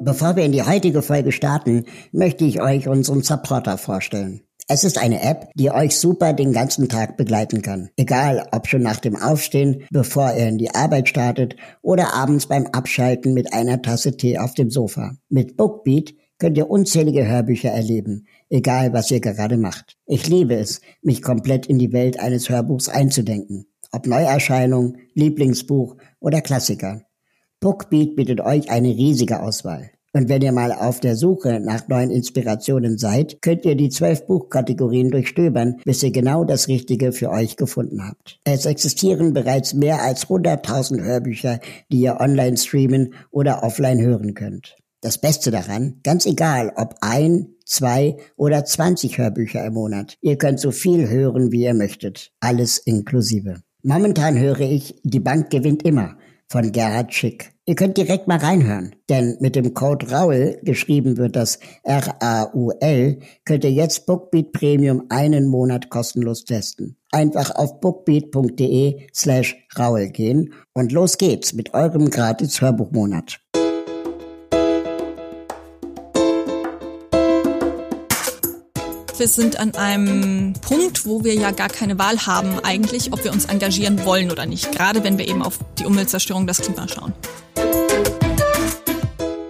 Bevor wir in die heutige Folge starten, möchte ich euch unseren Supporter vorstellen. Es ist eine App, die euch super den ganzen Tag begleiten kann. Egal, ob schon nach dem Aufstehen, bevor ihr in die Arbeit startet oder abends beim Abschalten mit einer Tasse Tee auf dem Sofa. Mit Bookbeat könnt ihr unzählige Hörbücher erleben, egal was ihr gerade macht. Ich liebe es, mich komplett in die Welt eines Hörbuchs einzudenken. Ob Neuerscheinung, Lieblingsbuch oder Klassiker. Bookbeat bietet euch eine riesige Auswahl. Und wenn ihr mal auf der Suche nach neuen Inspirationen seid, könnt ihr die zwölf Buchkategorien durchstöbern, bis ihr genau das Richtige für euch gefunden habt. Es existieren bereits mehr als 100.000 Hörbücher, die ihr online streamen oder offline hören könnt. Das Beste daran, ganz egal ob ein, zwei oder 20 Hörbücher im Monat, ihr könnt so viel hören, wie ihr möchtet. Alles inklusive. Momentan höre ich, die Bank gewinnt immer von Gerhard Schick. Ihr könnt direkt mal reinhören, denn mit dem Code RAUL, geschrieben wird das R-A-U-L, könnt ihr jetzt Bookbeat Premium einen Monat kostenlos testen. Einfach auf bookbeat.de slash RAUL gehen und los geht's mit eurem gratis Hörbuchmonat. Wir sind an einem Punkt, wo wir ja gar keine Wahl haben eigentlich, ob wir uns engagieren wollen oder nicht. Gerade wenn wir eben auf die Umweltzerstörung, das Klima schauen.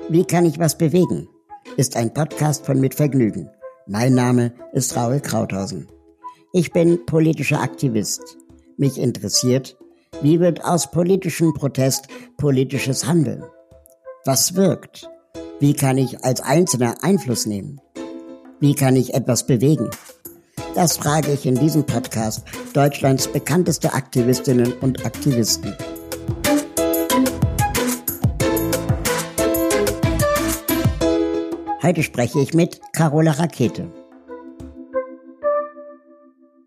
Wie kann ich was bewegen? Ist ein Podcast von Mit Vergnügen. Mein Name ist Raul Krauthausen. Ich bin politischer Aktivist. Mich interessiert, wie wird aus politischem Protest politisches Handeln? Was wirkt? Wie kann ich als Einzelner Einfluss nehmen? Wie kann ich etwas bewegen? Das frage ich in diesem Podcast Deutschlands bekannteste Aktivistinnen und Aktivisten. Heute spreche ich mit Carola Rakete.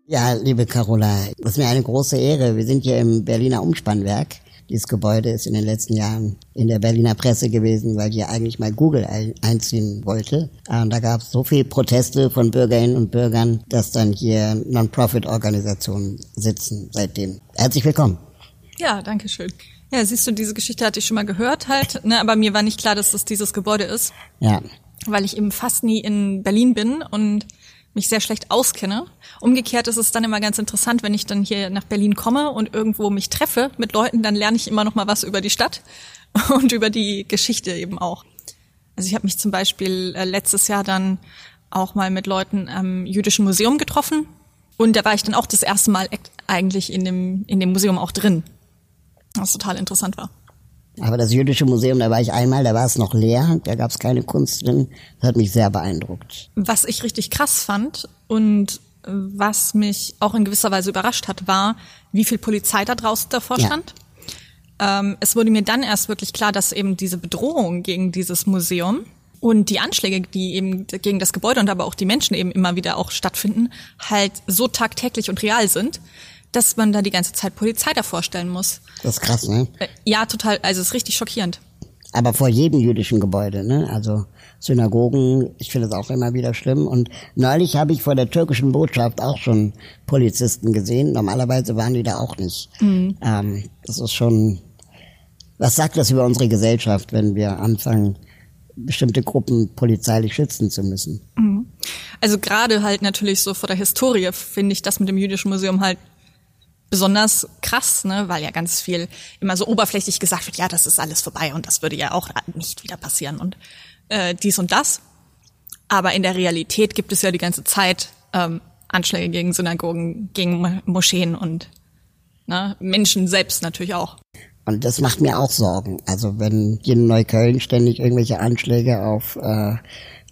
Ja, liebe Carola, das ist mir eine große Ehre. Wir sind hier im Berliner Umspannwerk dieses Gebäude ist in den letzten Jahren in der Berliner Presse gewesen, weil hier eigentlich mal Google einziehen wollte. Und da gab es so viele Proteste von Bürgerinnen und Bürgern, dass dann hier Non-Profit-Organisationen sitzen seitdem. Herzlich willkommen. Ja, danke schön. Ja, siehst du, diese Geschichte hatte ich schon mal gehört halt, ne, aber mir war nicht klar, dass das dieses Gebäude ist. Ja. Weil ich eben fast nie in Berlin bin und mich sehr schlecht auskenne. Umgekehrt ist es dann immer ganz interessant, wenn ich dann hier nach Berlin komme und irgendwo mich treffe mit Leuten, dann lerne ich immer noch mal was über die Stadt und über die Geschichte eben auch. Also ich habe mich zum Beispiel äh, letztes Jahr dann auch mal mit Leuten am Jüdischen Museum getroffen und da war ich dann auch das erste Mal eigentlich in dem in dem Museum auch drin, was total interessant war. Aber das Jüdische Museum, da war ich einmal, da war es noch leer, da gab es keine Kunst drin. Das hat mich sehr beeindruckt. Was ich richtig krass fand und was mich auch in gewisser Weise überrascht hat, war, wie viel Polizei da draußen davor stand. Ja. Ähm, es wurde mir dann erst wirklich klar, dass eben diese Bedrohung gegen dieses Museum und die Anschläge, die eben gegen das Gebäude und aber auch die Menschen eben immer wieder auch stattfinden, halt so tagtäglich und real sind, dass man da die ganze Zeit Polizei davor stellen muss. Das ist krass, ne? Äh, ja, total. Also es ist richtig schockierend. Aber vor jedem jüdischen Gebäude, ne? Also Synagogen, ich finde es auch immer wieder schlimm. Und neulich habe ich vor der türkischen Botschaft auch schon Polizisten gesehen. Normalerweise waren die da auch nicht. Mhm. Ähm, das ist schon. Was sagt das über unsere Gesellschaft, wenn wir anfangen, bestimmte Gruppen polizeilich schützen zu müssen? Mhm. Also gerade halt natürlich so vor der Historie finde ich das mit dem Jüdischen Museum halt besonders krass, ne, weil ja ganz viel immer so oberflächlich gesagt wird, ja, das ist alles vorbei und das würde ja auch nicht wieder passieren und äh, dies und das. Aber in der Realität gibt es ja die ganze Zeit ähm, Anschläge gegen Synagogen, gegen Moscheen und ne, Menschen selbst natürlich auch. Und das macht mir auch Sorgen. Also wenn in Neukölln ständig irgendwelche Anschläge auf äh,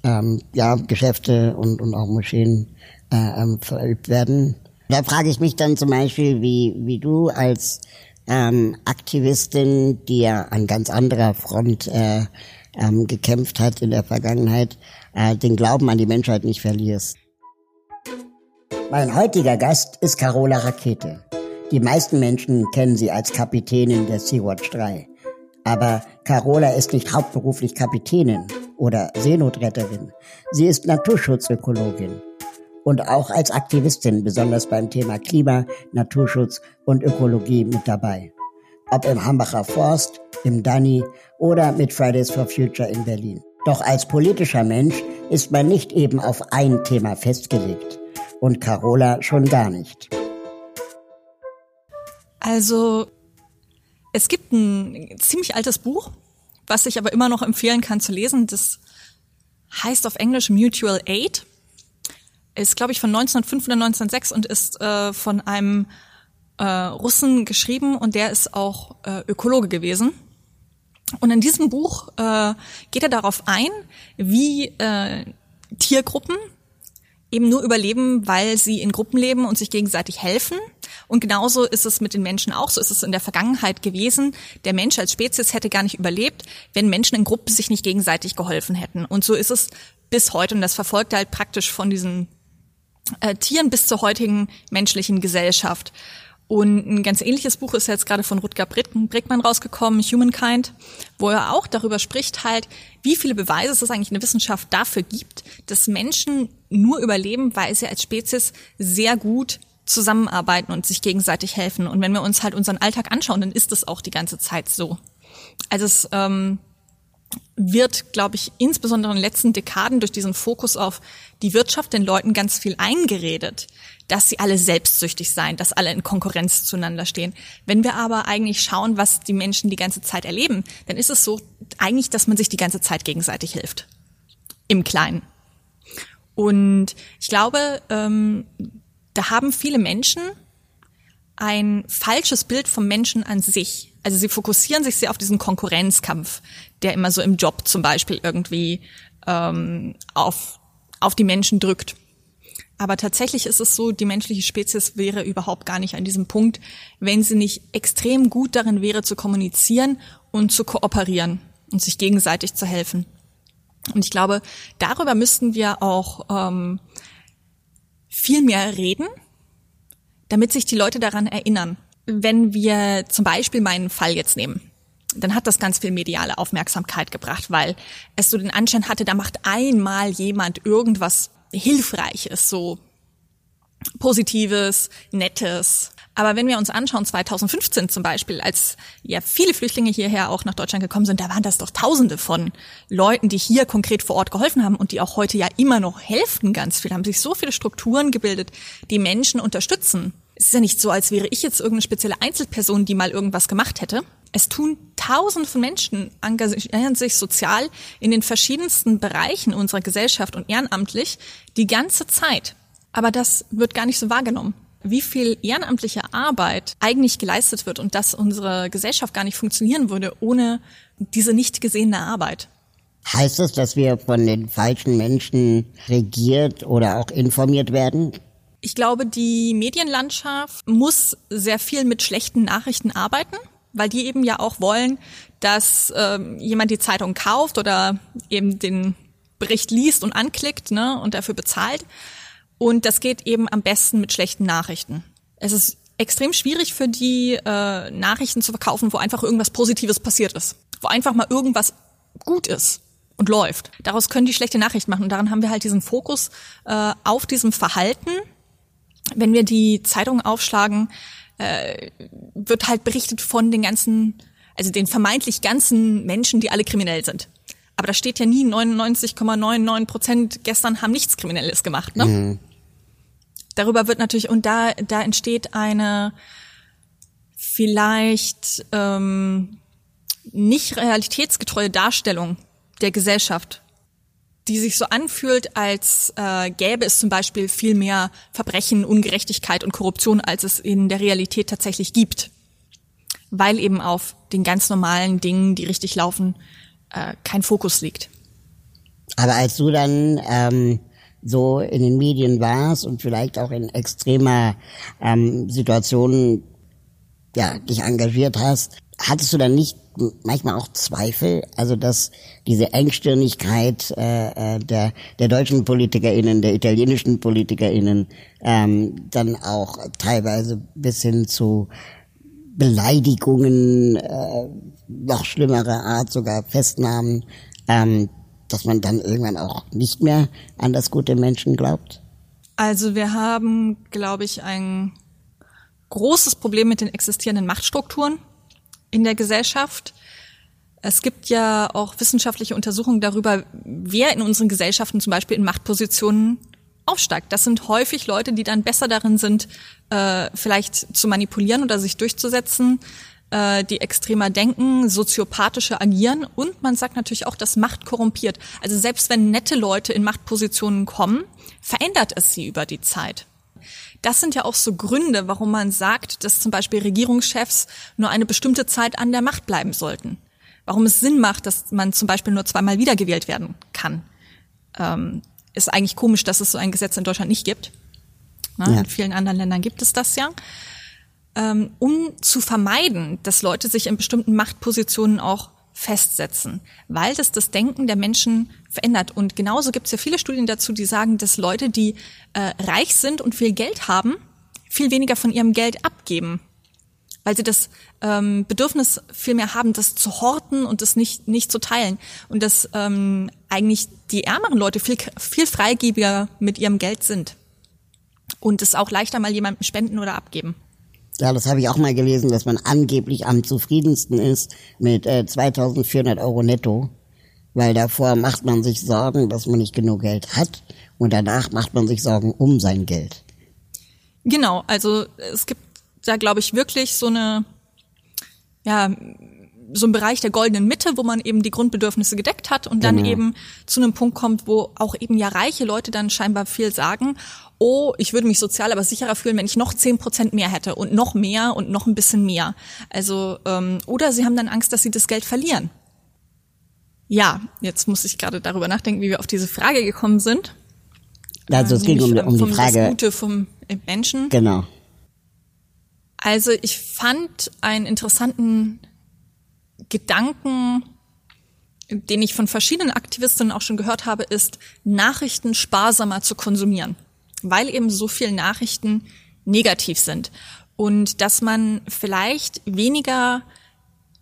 ähm, ja, Geschäfte und, und auch Moscheen äh, ähm, verübt werden, da frage ich mich dann zum Beispiel, wie, wie du als ähm, Aktivistin, die ja an ganz anderer Front äh, ähm, gekämpft hat in der Vergangenheit, äh, den Glauben an die Menschheit nicht verlierst. Mein heutiger Gast ist Carola Rakete. Die meisten Menschen kennen sie als Kapitänin der Sea-Watch 3. Aber Carola ist nicht hauptberuflich Kapitänin oder Seenotretterin. Sie ist Naturschutzökologin und auch als Aktivistin besonders beim Thema Klima, Naturschutz und Ökologie mit dabei. ob im Hambacher Forst, im Danny oder mit Fridays for Future in Berlin. Doch als politischer Mensch ist man nicht eben auf ein Thema festgelegt. Und Carola schon gar nicht. Also, es gibt ein ziemlich altes Buch, was ich aber immer noch empfehlen kann zu lesen. Das heißt auf Englisch Mutual Aid. Ist, glaube ich, von 1905 oder 1906 und ist äh, von einem äh, Russen geschrieben und der ist auch äh, Ökologe gewesen. Und in diesem Buch äh, geht er darauf ein, wie äh, Tiergruppen eben nur überleben, weil sie in Gruppen leben und sich gegenseitig helfen. Und genauso ist es mit den Menschen auch. So ist es in der Vergangenheit gewesen. Der Mensch als Spezies hätte gar nicht überlebt, wenn Menschen in Gruppen sich nicht gegenseitig geholfen hätten. Und so ist es bis heute. Und das verfolgt halt praktisch von diesen äh, Tieren bis zur heutigen menschlichen Gesellschaft. Und ein ganz ähnliches Buch ist jetzt gerade von Rutger Brickmann rausgekommen, Humankind, wo er auch darüber spricht halt, wie viele Beweise es eigentlich in der Wissenschaft dafür gibt, dass Menschen nur überleben, weil sie als Spezies sehr gut zusammenarbeiten und sich gegenseitig helfen. Und wenn wir uns halt unseren Alltag anschauen, dann ist es auch die ganze Zeit so. Also es ähm, wird, glaube ich, insbesondere in den letzten Dekaden durch diesen Fokus auf die Wirtschaft den Leuten ganz viel eingeredet, dass sie alle selbstsüchtig seien, dass alle in Konkurrenz zueinander stehen. Wenn wir aber eigentlich schauen, was die Menschen die ganze Zeit erleben, dann ist es so eigentlich, dass man sich die ganze Zeit gegenseitig hilft. Im Kleinen. Und ich glaube, ähm, da haben viele Menschen ein falsches Bild vom Menschen an sich. Also sie fokussieren sich sehr auf diesen Konkurrenzkampf, der immer so im Job zum Beispiel irgendwie ähm, auf, auf die Menschen drückt. Aber tatsächlich ist es so, die menschliche Spezies wäre überhaupt gar nicht an diesem Punkt, wenn sie nicht extrem gut darin wäre zu kommunizieren und zu kooperieren und sich gegenseitig zu helfen. Und ich glaube, darüber müssten wir auch ähm, viel mehr reden, damit sich die Leute daran erinnern. Wenn wir zum Beispiel meinen Fall jetzt nehmen, dann hat das ganz viel mediale Aufmerksamkeit gebracht, weil es so den Anschein hatte, da macht einmal jemand irgendwas Hilfreiches, so Positives, Nettes. Aber wenn wir uns anschauen, 2015 zum Beispiel, als ja viele Flüchtlinge hierher auch nach Deutschland gekommen sind, da waren das doch Tausende von Leuten, die hier konkret vor Ort geholfen haben und die auch heute ja immer noch helfen ganz viel, haben sich so viele Strukturen gebildet, die Menschen unterstützen es ist ja nicht so, als wäre ich jetzt irgendeine spezielle Einzelperson, die mal irgendwas gemacht hätte. Es tun tausende von Menschen, engagieren sich sozial in den verschiedensten Bereichen unserer Gesellschaft und ehrenamtlich die ganze Zeit. Aber das wird gar nicht so wahrgenommen. Wie viel ehrenamtliche Arbeit eigentlich geleistet wird und dass unsere Gesellschaft gar nicht funktionieren würde ohne diese nicht gesehene Arbeit. Heißt das, dass wir von den falschen Menschen regiert oder auch informiert werden? Ich glaube, die Medienlandschaft muss sehr viel mit schlechten Nachrichten arbeiten, weil die eben ja auch wollen, dass ähm, jemand die Zeitung kauft oder eben den Bericht liest und anklickt ne, und dafür bezahlt. Und das geht eben am besten mit schlechten Nachrichten. Es ist extrem schwierig für die äh, Nachrichten zu verkaufen, wo einfach irgendwas Positives passiert ist, wo einfach mal irgendwas gut ist und läuft. Daraus können die schlechte Nachrichten machen. Und daran haben wir halt diesen Fokus äh, auf diesem Verhalten wenn wir die Zeitung aufschlagen, äh, wird halt berichtet von den ganzen, also den vermeintlich ganzen Menschen, die alle kriminell sind. Aber da steht ja nie 99,99 Prozent gestern haben nichts Kriminelles gemacht. Ne? Mhm. Darüber wird natürlich, und da, da entsteht eine vielleicht ähm, nicht realitätsgetreue Darstellung der Gesellschaft die sich so anfühlt, als äh, gäbe es zum Beispiel viel mehr Verbrechen, Ungerechtigkeit und Korruption, als es in der Realität tatsächlich gibt. Weil eben auf den ganz normalen Dingen, die richtig laufen, äh, kein Fokus liegt. Aber als du dann ähm, so in den Medien warst und vielleicht auch in extremer ähm, Situationen ja, dich engagiert hast, hattest du dann nicht manchmal auch Zweifel, also dass diese Engstirnigkeit äh, äh, der, der deutschen PolitikerInnen, der italienischen PolitikerInnen ähm, dann auch teilweise bis hin zu Beleidigungen, äh, noch schlimmere Art, sogar Festnahmen, ähm, dass man dann irgendwann auch nicht mehr an das gute Menschen glaubt? Also wir haben, glaube ich, ein großes Problem mit den existierenden Machtstrukturen in der Gesellschaft. Es gibt ja auch wissenschaftliche Untersuchungen darüber, wer in unseren Gesellschaften zum Beispiel in Machtpositionen aufsteigt. Das sind häufig Leute, die dann besser darin sind, äh, vielleicht zu manipulieren oder sich durchzusetzen, äh, die extremer denken, soziopathische agieren und man sagt natürlich auch, dass Macht korrumpiert. Also selbst wenn nette Leute in Machtpositionen kommen, verändert es sie über die Zeit. Das sind ja auch so Gründe, warum man sagt, dass zum Beispiel Regierungschefs nur eine bestimmte Zeit an der Macht bleiben sollten warum es Sinn macht, dass man zum Beispiel nur zweimal wiedergewählt werden kann. Ähm, ist eigentlich komisch, dass es so ein Gesetz in Deutschland nicht gibt. Ne? Ja. In vielen anderen Ländern gibt es das ja. Ähm, um zu vermeiden, dass Leute sich in bestimmten Machtpositionen auch festsetzen, weil das das Denken der Menschen verändert. Und genauso gibt es ja viele Studien dazu, die sagen, dass Leute, die äh, reich sind und viel Geld haben, viel weniger von ihrem Geld abgeben weil sie das ähm, Bedürfnis viel mehr haben, das zu horten und das nicht nicht zu teilen und dass ähm, eigentlich die ärmeren Leute viel viel freigebiger mit ihrem Geld sind und es auch leichter mal jemandem spenden oder abgeben. Ja, das habe ich auch mal gelesen, dass man angeblich am zufriedensten ist mit äh, 2.400 Euro netto, weil davor macht man sich Sorgen, dass man nicht genug Geld hat und danach macht man sich Sorgen um sein Geld. Genau, also es gibt da glaube ich wirklich so eine, ja, so ein Bereich der goldenen Mitte, wo man eben die Grundbedürfnisse gedeckt hat und dann genau. eben zu einem Punkt kommt, wo auch eben ja reiche Leute dann scheinbar viel sagen, oh, ich würde mich sozial aber sicherer fühlen, wenn ich noch zehn Prozent mehr hätte und noch mehr und noch ein bisschen mehr. Also, ähm, oder sie haben dann Angst, dass sie das Geld verlieren. Ja, jetzt muss ich gerade darüber nachdenken, wie wir auf diese Frage gekommen sind. Also es ging um, um die Frage. Das Gute vom Menschen. Genau. Also ich fand einen interessanten Gedanken, den ich von verschiedenen Aktivistinnen auch schon gehört habe, ist, Nachrichten sparsamer zu konsumieren, weil eben so viele Nachrichten negativ sind. Und dass man vielleicht weniger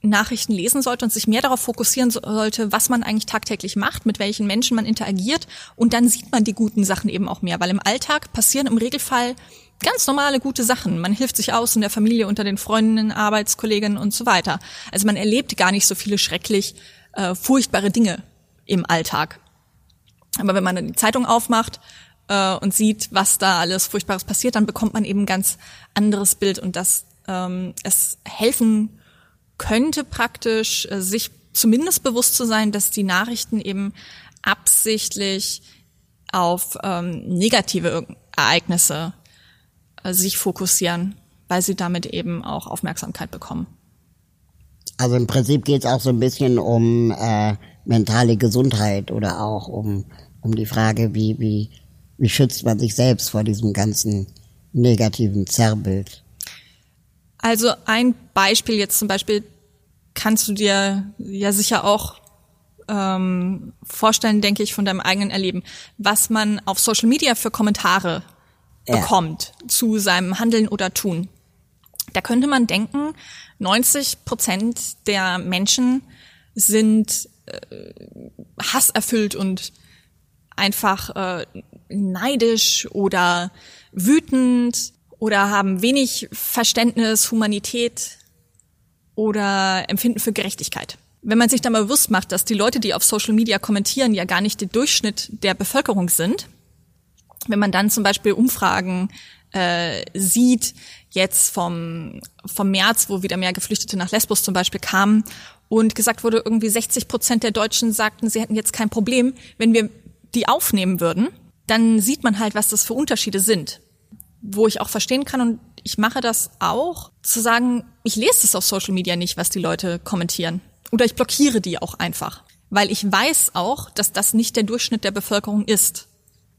Nachrichten lesen sollte und sich mehr darauf fokussieren sollte, was man eigentlich tagtäglich macht, mit welchen Menschen man interagiert. Und dann sieht man die guten Sachen eben auch mehr, weil im Alltag passieren im Regelfall ganz normale gute Sachen. Man hilft sich aus in der Familie, unter den Freundinnen, Arbeitskolleginnen und so weiter. Also man erlebt gar nicht so viele schrecklich äh, furchtbare Dinge im Alltag. Aber wenn man dann die Zeitung aufmacht äh, und sieht, was da alles Furchtbares passiert, dann bekommt man eben ein ganz anderes Bild und dass ähm, es helfen könnte praktisch, äh, sich zumindest bewusst zu sein, dass die Nachrichten eben absichtlich auf ähm, negative Ereignisse sich fokussieren, weil sie damit eben auch Aufmerksamkeit bekommen. Also im Prinzip geht es auch so ein bisschen um äh, mentale Gesundheit oder auch um, um die Frage, wie, wie, wie schützt man sich selbst vor diesem ganzen negativen Zerrbild. Also ein Beispiel jetzt zum Beispiel kannst du dir ja sicher auch ähm, vorstellen, denke ich, von deinem eigenen Erleben, was man auf Social Media für Kommentare bekommt zu seinem Handeln oder Tun. Da könnte man denken, 90 Prozent der Menschen sind äh, hasserfüllt und einfach äh, neidisch oder wütend oder haben wenig Verständnis, Humanität oder Empfinden für Gerechtigkeit. Wenn man sich da mal bewusst macht, dass die Leute, die auf Social Media kommentieren, ja gar nicht der Durchschnitt der Bevölkerung sind, wenn man dann zum Beispiel Umfragen äh, sieht, jetzt vom, vom März, wo wieder mehr Geflüchtete nach Lesbos zum Beispiel kamen und gesagt wurde, irgendwie 60 Prozent der Deutschen sagten, sie hätten jetzt kein Problem, wenn wir die aufnehmen würden, dann sieht man halt, was das für Unterschiede sind. Wo ich auch verstehen kann und ich mache das auch, zu sagen, ich lese es auf Social Media nicht, was die Leute kommentieren. Oder ich blockiere die auch einfach. Weil ich weiß auch, dass das nicht der Durchschnitt der Bevölkerung ist.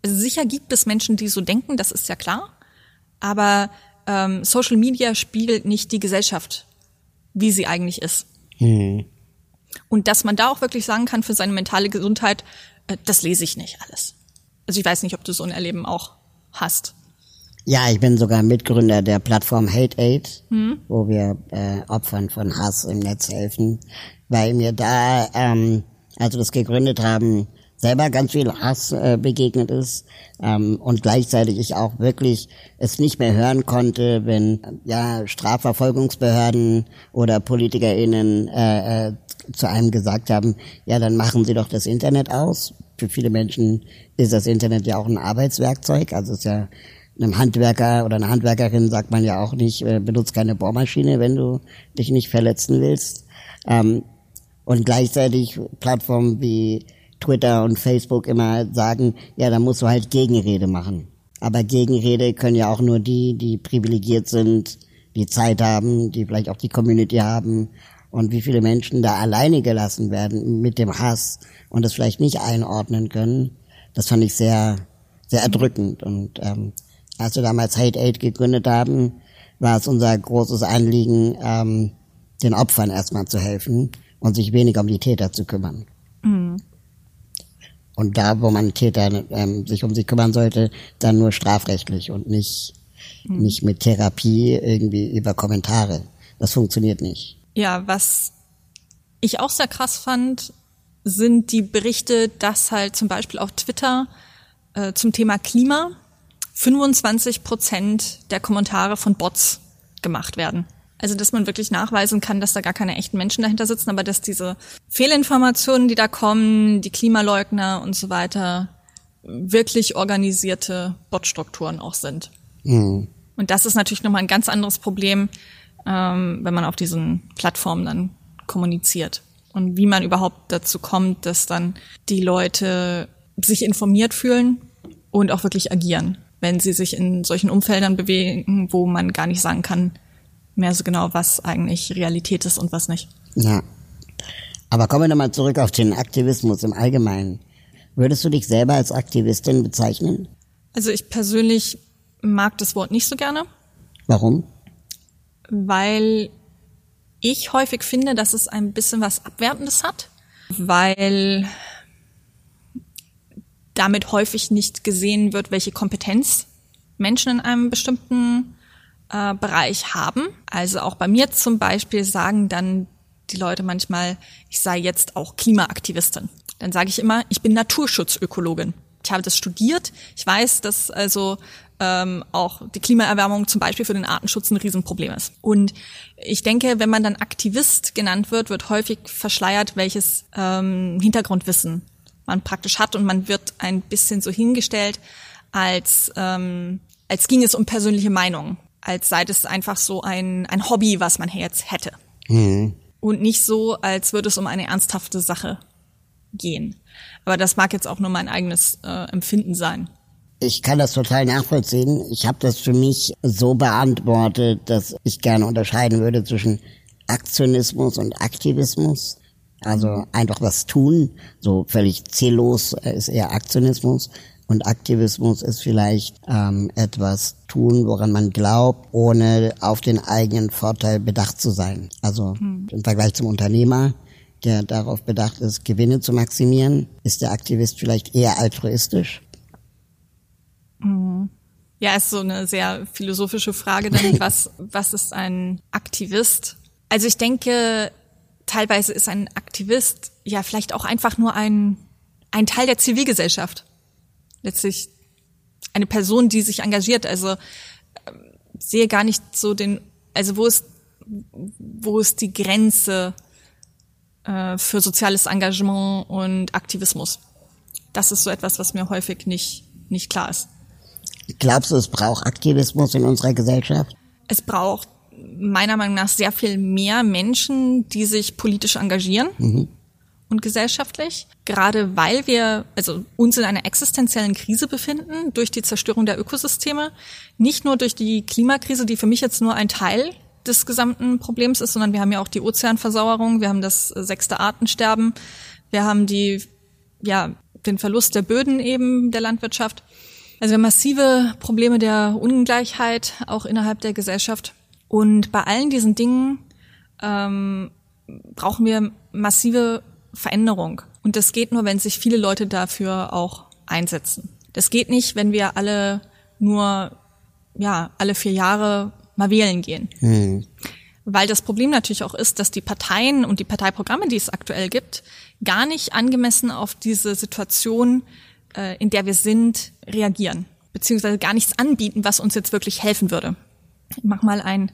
Also sicher gibt es Menschen, die so denken, das ist ja klar. Aber ähm, Social Media spiegelt nicht die Gesellschaft, wie sie eigentlich ist. Mhm. Und dass man da auch wirklich sagen kann für seine mentale Gesundheit, äh, das lese ich nicht alles. Also ich weiß nicht, ob du so ein Erleben auch hast. Ja, ich bin sogar Mitgründer der Plattform Hate Aid, mhm. wo wir äh, Opfern von Hass im Netz helfen, weil mir da, ähm, als wir das gegründet haben, selber ganz viel Hass äh, begegnet ist ähm, und gleichzeitig ich auch wirklich es nicht mehr hören konnte, wenn ja Strafverfolgungsbehörden oder PolitikerInnen äh, äh, zu einem gesagt haben, ja, dann machen Sie doch das Internet aus. Für viele Menschen ist das Internet ja auch ein Arbeitswerkzeug, also ist ja einem Handwerker oder einer Handwerkerin sagt man ja auch nicht, äh, benutzt keine Bohrmaschine, wenn du dich nicht verletzen willst. Ähm, und gleichzeitig Plattformen wie Twitter und Facebook immer sagen, ja, da musst du halt Gegenrede machen. Aber Gegenrede können ja auch nur die, die privilegiert sind, die Zeit haben, die vielleicht auch die Community haben. Und wie viele Menschen da alleine gelassen werden mit dem Hass und das vielleicht nicht einordnen können, das fand ich sehr, sehr erdrückend. Und ähm, als wir damals Hate Aid gegründet haben, war es unser großes Anliegen, ähm, den Opfern erstmal zu helfen und sich weniger um die Täter zu kümmern. Und da, wo man Täter ähm, sich um sie kümmern sollte, dann nur strafrechtlich und nicht, mhm. nicht mit Therapie irgendwie über Kommentare. Das funktioniert nicht. Ja, was ich auch sehr krass fand, sind die Berichte, dass halt zum Beispiel auf Twitter äh, zum Thema Klima 25 Prozent der Kommentare von Bots gemacht werden. Also, dass man wirklich nachweisen kann, dass da gar keine echten Menschen dahinter sitzen, aber dass diese Fehlinformationen, die da kommen, die Klimaleugner und so weiter, wirklich organisierte Botstrukturen auch sind. Mhm. Und das ist natürlich nochmal ein ganz anderes Problem, ähm, wenn man auf diesen Plattformen dann kommuniziert. Und wie man überhaupt dazu kommt, dass dann die Leute sich informiert fühlen und auch wirklich agieren wenn sie sich in solchen Umfeldern bewegen, wo man gar nicht sagen kann, mehr so genau, was eigentlich Realität ist und was nicht. Ja. Aber kommen wir nochmal zurück auf den Aktivismus im Allgemeinen. Würdest du dich selber als Aktivistin bezeichnen? Also ich persönlich mag das Wort nicht so gerne. Warum? Weil ich häufig finde, dass es ein bisschen was Abwertendes hat, weil damit häufig nicht gesehen wird, welche Kompetenz Menschen in einem bestimmten äh, Bereich haben. Also auch bei mir zum Beispiel sagen dann die Leute manchmal, ich sei jetzt auch Klimaaktivistin. Dann sage ich immer, ich bin Naturschutzökologin. Ich habe das studiert. Ich weiß, dass also ähm, auch die Klimaerwärmung zum Beispiel für den Artenschutz ein Riesenproblem ist. Und ich denke, wenn man dann Aktivist genannt wird, wird häufig verschleiert, welches ähm, Hintergrundwissen man praktisch hat und man wird ein bisschen so hingestellt, als, ähm, als ging es um persönliche Meinung, als sei das einfach so ein, ein Hobby, was man jetzt hätte. Mhm. Und nicht so, als würde es um eine ernsthafte Sache gehen. Aber das mag jetzt auch nur mein eigenes äh, Empfinden sein. Ich kann das total nachvollziehen. Ich habe das für mich so beantwortet, dass ich gerne unterscheiden würde zwischen Aktionismus und Aktivismus. Also einfach was tun, so völlig ziellos äh, ist eher Aktionismus. Und Aktivismus ist vielleicht ähm, etwas tun, woran man glaubt, ohne auf den eigenen Vorteil bedacht zu sein. Also hm. im Vergleich zum Unternehmer, der darauf bedacht ist, Gewinne zu maximieren, ist der Aktivist vielleicht eher altruistisch. Hm. Ja, ist so eine sehr philosophische Frage dann, was, was ist ein Aktivist? Also ich denke, teilweise ist ein Aktivist ja vielleicht auch einfach nur ein, ein Teil der Zivilgesellschaft. Letztlich eine Person, die sich engagiert. Also äh, sehe gar nicht so den, also wo ist, wo ist die Grenze äh, für soziales Engagement und Aktivismus? Das ist so etwas, was mir häufig nicht, nicht klar ist. Glaubst du, es braucht Aktivismus in unserer Gesellschaft? Es braucht meiner Meinung nach sehr viel mehr Menschen, die sich politisch engagieren. Mhm. Und gesellschaftlich, gerade weil wir also uns in einer existenziellen Krise befinden durch die Zerstörung der Ökosysteme, nicht nur durch die Klimakrise, die für mich jetzt nur ein Teil des gesamten Problems ist, sondern wir haben ja auch die Ozeanversauerung, wir haben das sechste Artensterben, wir haben die ja den Verlust der Böden eben der Landwirtschaft. Also wir haben massive Probleme der Ungleichheit auch innerhalb der Gesellschaft. Und bei allen diesen Dingen ähm, brauchen wir massive Veränderung. Und das geht nur, wenn sich viele Leute dafür auch einsetzen. Das geht nicht, wenn wir alle nur, ja, alle vier Jahre mal wählen gehen. Mhm. weil das Problem natürlich auch ist, dass die Parteien und die Parteiprogramme, die es aktuell gibt, gar nicht angemessen auf diese Situation, äh, in der wir sind, reagieren, beziehungsweise gar nichts anbieten, was uns jetzt wirklich helfen würde. Ich mach mal ein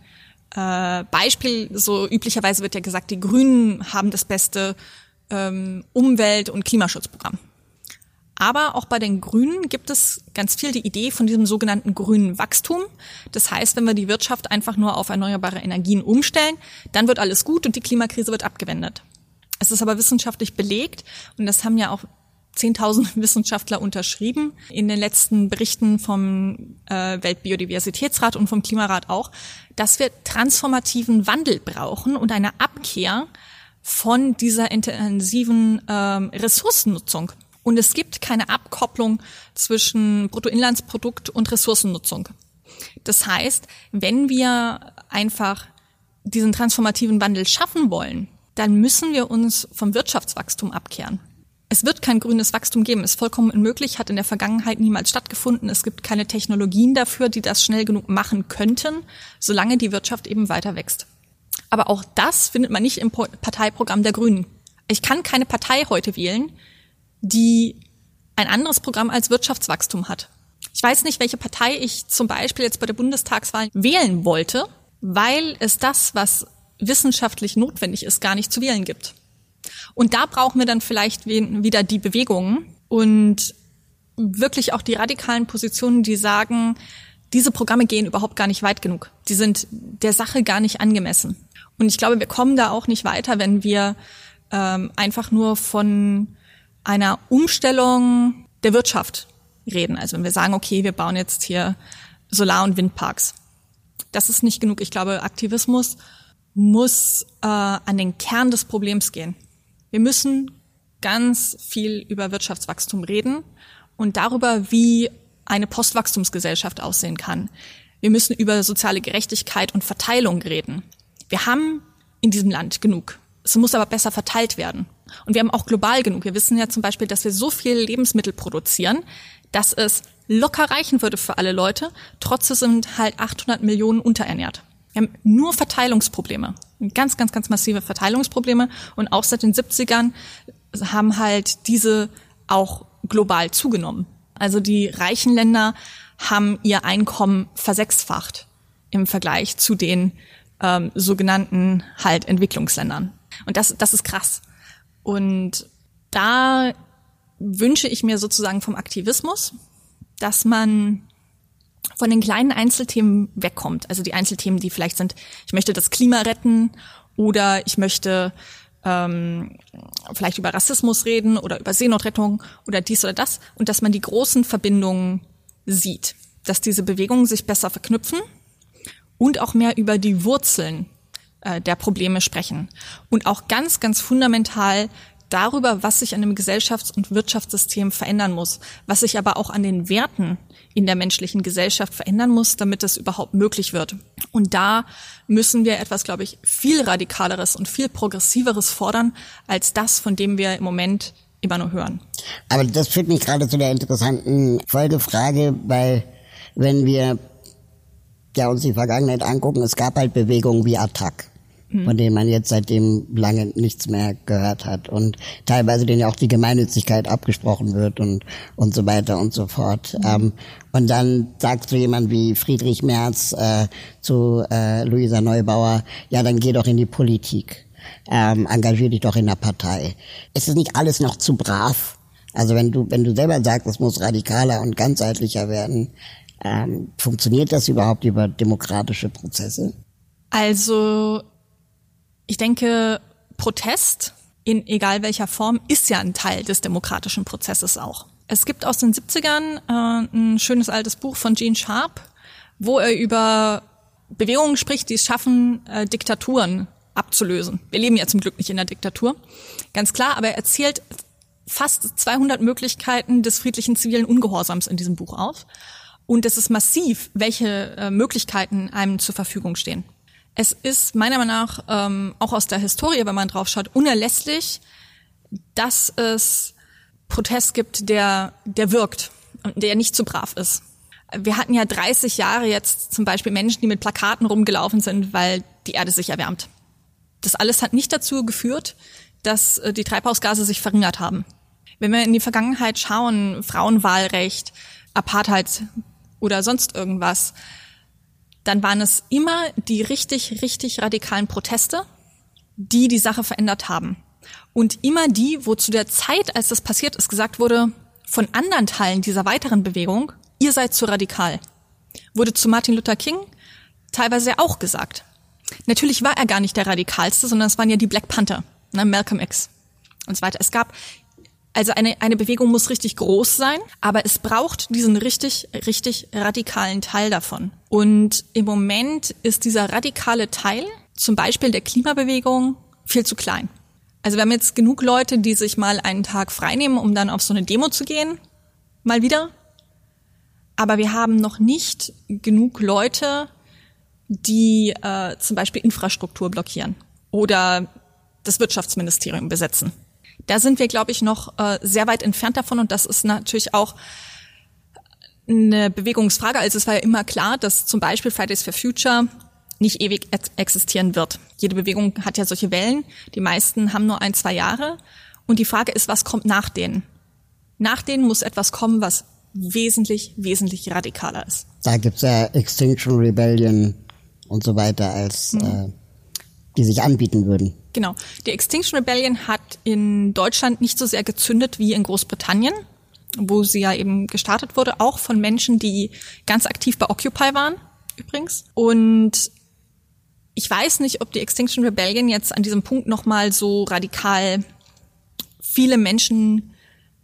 äh, Beispiel. So üblicherweise wird ja gesagt, die Grünen haben das beste ähm, Umwelt- und Klimaschutzprogramm. Aber auch bei den Grünen gibt es ganz viel die Idee von diesem sogenannten grünen Wachstum. Das heißt, wenn wir die Wirtschaft einfach nur auf erneuerbare Energien umstellen, dann wird alles gut und die Klimakrise wird abgewendet. Es ist aber wissenschaftlich belegt und das haben ja auch 10.000 Wissenschaftler unterschrieben in den letzten Berichten vom äh, Weltbiodiversitätsrat und vom Klimarat auch, dass wir transformativen Wandel brauchen und eine Abkehr von dieser intensiven ähm, Ressourcennutzung. Und es gibt keine Abkopplung zwischen Bruttoinlandsprodukt und Ressourcennutzung. Das heißt, wenn wir einfach diesen transformativen Wandel schaffen wollen, dann müssen wir uns vom Wirtschaftswachstum abkehren. Es wird kein grünes Wachstum geben, ist vollkommen unmöglich, hat in der Vergangenheit niemals stattgefunden. Es gibt keine Technologien dafür, die das schnell genug machen könnten, solange die Wirtschaft eben weiter wächst. Aber auch das findet man nicht im Parteiprogramm der Grünen. Ich kann keine Partei heute wählen, die ein anderes Programm als Wirtschaftswachstum hat. Ich weiß nicht, welche Partei ich zum Beispiel jetzt bei der Bundestagswahl wählen wollte, weil es das, was wissenschaftlich notwendig ist, gar nicht zu wählen gibt. Und da brauchen wir dann vielleicht wieder die Bewegungen und wirklich auch die radikalen Positionen, die sagen, diese Programme gehen überhaupt gar nicht weit genug. Die sind der Sache gar nicht angemessen. Und ich glaube, wir kommen da auch nicht weiter, wenn wir ähm, einfach nur von einer Umstellung der Wirtschaft reden. Also wenn wir sagen, okay, wir bauen jetzt hier Solar- und Windparks. Das ist nicht genug. Ich glaube, Aktivismus muss äh, an den Kern des Problems gehen. Wir müssen ganz viel über Wirtschaftswachstum reden und darüber, wie eine Postwachstumsgesellschaft aussehen kann. Wir müssen über soziale Gerechtigkeit und Verteilung reden. Wir haben in diesem Land genug. Es muss aber besser verteilt werden. Und wir haben auch global genug. Wir wissen ja zum Beispiel, dass wir so viel Lebensmittel produzieren, dass es locker reichen würde für alle Leute. Trotzdem sind halt 800 Millionen unterernährt. Wir haben nur Verteilungsprobleme. Ganz, ganz, ganz massive Verteilungsprobleme. Und auch seit den 70ern haben halt diese auch global zugenommen. Also die reichen Länder haben ihr Einkommen versechsfacht im Vergleich zu den ähm, sogenannten halt Entwicklungsländern. Und das, das ist krass. Und da wünsche ich mir sozusagen vom Aktivismus, dass man von den kleinen Einzelthemen wegkommt. Also die Einzelthemen, die vielleicht sind, ich möchte das Klima retten oder ich möchte ähm, vielleicht über Rassismus reden oder über Seenotrettung oder dies oder das und dass man die großen Verbindungen sieht, dass diese Bewegungen sich besser verknüpfen und auch mehr über die Wurzeln äh, der Probleme sprechen. Und auch ganz, ganz fundamental darüber, was sich an dem Gesellschafts- und Wirtschaftssystem verändern muss, was sich aber auch an den Werten in der menschlichen Gesellschaft verändern muss, damit es überhaupt möglich wird. Und da müssen wir etwas, glaube ich, viel radikaleres und viel progressiveres fordern, als das, von dem wir im Moment immer nur hören. Aber das führt mich gerade zu der interessanten Folgefrage, weil wenn wir ja uns die Vergangenheit angucken, es gab halt Bewegungen wie Attac mhm. von denen man jetzt seitdem lange nichts mehr gehört hat und teilweise denen ja auch die Gemeinnützigkeit abgesprochen wird und und so weiter und so fort. Mhm. Ähm, und dann sagt so jemand wie Friedrich Merz äh, zu äh, Luisa Neubauer, ja, dann geh doch in die Politik, ähm, engagier dich doch in der Partei. Ist es nicht alles noch zu brav? Also wenn du wenn du selber sagst, es muss radikaler und ganzheitlicher werden, ähm, funktioniert das überhaupt über demokratische Prozesse? Also ich denke, Protest in egal welcher Form ist ja ein Teil des demokratischen Prozesses auch. Es gibt aus den 70ern äh, ein schönes altes Buch von Gene Sharp, wo er über Bewegungen spricht, die es schaffen, äh, Diktaturen abzulösen. Wir leben ja zum Glück nicht in der Diktatur, ganz klar, aber er erzählt fast 200 Möglichkeiten des friedlichen zivilen Ungehorsams in diesem Buch auf. Und es ist massiv, welche äh, Möglichkeiten einem zur Verfügung stehen. Es ist meiner Meinung nach ähm, auch aus der Historie, wenn man drauf schaut, unerlässlich, dass es Protest gibt, der, der wirkt und der nicht zu brav ist. Wir hatten ja 30 Jahre jetzt zum Beispiel Menschen, die mit Plakaten rumgelaufen sind, weil die Erde sich erwärmt. Das alles hat nicht dazu geführt, dass äh, die Treibhausgase sich verringert haben. Wenn wir in die Vergangenheit schauen, Frauenwahlrecht, Apartheid oder sonst irgendwas, dann waren es immer die richtig, richtig radikalen Proteste, die die Sache verändert haben. Und immer die, wo zu der Zeit, als das passiert ist, gesagt wurde, von anderen Teilen dieser weiteren Bewegung, ihr seid zu radikal. Wurde zu Martin Luther King teilweise auch gesagt. Natürlich war er gar nicht der radikalste, sondern es waren ja die Black Panther, ne, Malcolm X und so weiter. Es gab also eine, eine Bewegung muss richtig groß sein, aber es braucht diesen richtig, richtig radikalen Teil davon. Und im Moment ist dieser radikale Teil, zum Beispiel der Klimabewegung, viel zu klein. Also wir haben jetzt genug Leute, die sich mal einen Tag freinehmen, um dann auf so eine Demo zu gehen. Mal wieder. Aber wir haben noch nicht genug Leute, die äh, zum Beispiel Infrastruktur blockieren oder das Wirtschaftsministerium besetzen. Da sind wir, glaube ich, noch äh, sehr weit entfernt davon und das ist natürlich auch eine Bewegungsfrage. Also es war ja immer klar, dass zum Beispiel Fridays for Future nicht ewig existieren wird. Jede Bewegung hat ja solche Wellen. Die meisten haben nur ein, zwei Jahre. Und die Frage ist, was kommt nach denen? Nach denen muss etwas kommen, was wesentlich, wesentlich radikaler ist. Da gibt's ja Extinction Rebellion und so weiter als mhm. äh, die sich anbieten würden. Genau. Die Extinction Rebellion hat in Deutschland nicht so sehr gezündet wie in Großbritannien, wo sie ja eben gestartet wurde, auch von Menschen, die ganz aktiv bei Occupy waren, übrigens. Und ich weiß nicht, ob die Extinction Rebellion jetzt an diesem Punkt nochmal so radikal viele Menschen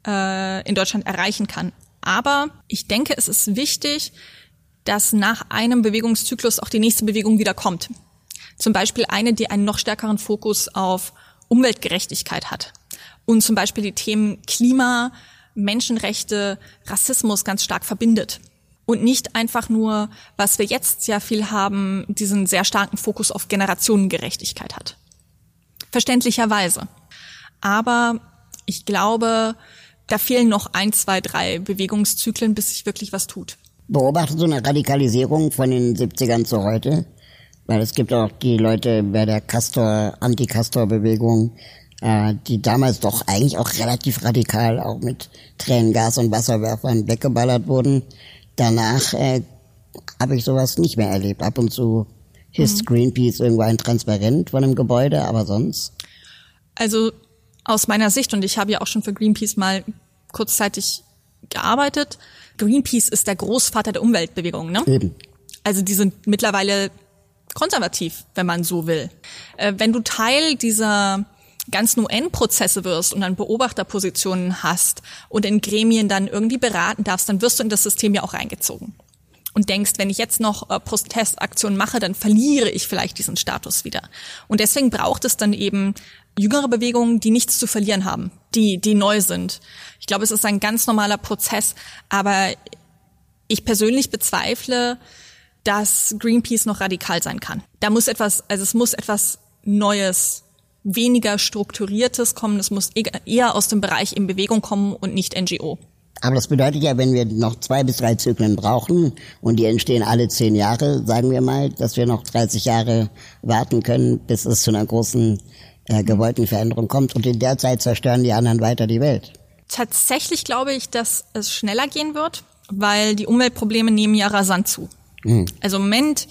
äh, in Deutschland erreichen kann. Aber ich denke, es ist wichtig, dass nach einem Bewegungszyklus auch die nächste Bewegung wieder kommt. Zum Beispiel eine, die einen noch stärkeren Fokus auf Umweltgerechtigkeit hat und zum Beispiel die Themen Klima, Menschenrechte, Rassismus ganz stark verbindet. Und nicht einfach nur, was wir jetzt sehr viel haben, diesen sehr starken Fokus auf Generationengerechtigkeit hat. Verständlicherweise. Aber ich glaube, da fehlen noch ein, zwei, drei Bewegungszyklen, bis sich wirklich was tut. Beobachtet so eine Radikalisierung von den 70ern zu heute? Weil es gibt auch die Leute bei der Castor, Anti-Castor-Bewegung, äh, die damals doch eigentlich auch relativ radikal auch mit Tränengas und Wasserwerfern weggeballert wurden. Danach äh, habe ich sowas nicht mehr erlebt. Ab und zu hisst mhm. Greenpeace irgendwo ein Transparent von einem Gebäude, aber sonst? Also aus meiner Sicht, und ich habe ja auch schon für Greenpeace mal kurzzeitig gearbeitet, Greenpeace ist der Großvater der Umweltbewegung, ne? Eben. Also die sind mittlerweile konservativ, wenn man so will. Äh, wenn du Teil dieser ganzen UN-Prozesse wirst und dann Beobachterpositionen hast und in Gremien dann irgendwie beraten darfst, dann wirst du in das System ja auch reingezogen. Und denkst, wenn ich jetzt noch äh, Protestaktionen mache, dann verliere ich vielleicht diesen Status wieder. Und deswegen braucht es dann eben jüngere Bewegungen, die nichts zu verlieren haben, die, die neu sind. Ich glaube, es ist ein ganz normaler Prozess, aber ich persönlich bezweifle, dass Greenpeace noch radikal sein kann. Da muss etwas, also es muss etwas Neues, weniger strukturiertes kommen. Es muss e-, eher aus dem Bereich in Bewegung kommen und nicht NGO. Aber das bedeutet ja, wenn wir noch zwei bis drei Zyklen brauchen und die entstehen alle zehn Jahre, sagen wir mal, dass wir noch 30 Jahre warten können, bis es zu einer großen äh, gewollten Veränderung kommt. Und in der Zeit zerstören die anderen weiter die Welt. Tatsächlich glaube ich, dass es schneller gehen wird, weil die Umweltprobleme nehmen ja rasant zu. Mhm. Also im Moment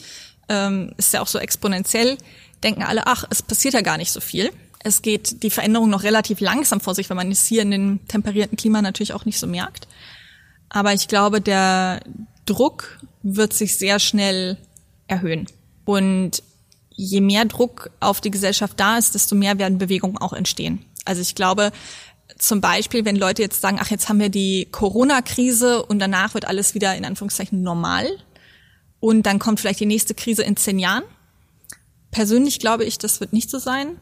ähm, ist ja auch so exponentiell, denken alle, ach, es passiert ja gar nicht so viel. Es geht die Veränderung noch relativ langsam vor sich, wenn man es hier in den temperierten Klima natürlich auch nicht so merkt. Aber ich glaube, der Druck wird sich sehr schnell erhöhen. Und je mehr Druck auf die Gesellschaft da ist, desto mehr werden Bewegungen auch entstehen. Also ich glaube, zum Beispiel, wenn Leute jetzt sagen, ach, jetzt haben wir die Corona-Krise und danach wird alles wieder in Anführungszeichen normal, und dann kommt vielleicht die nächste Krise in zehn Jahren. Persönlich glaube ich, das wird nicht so sein,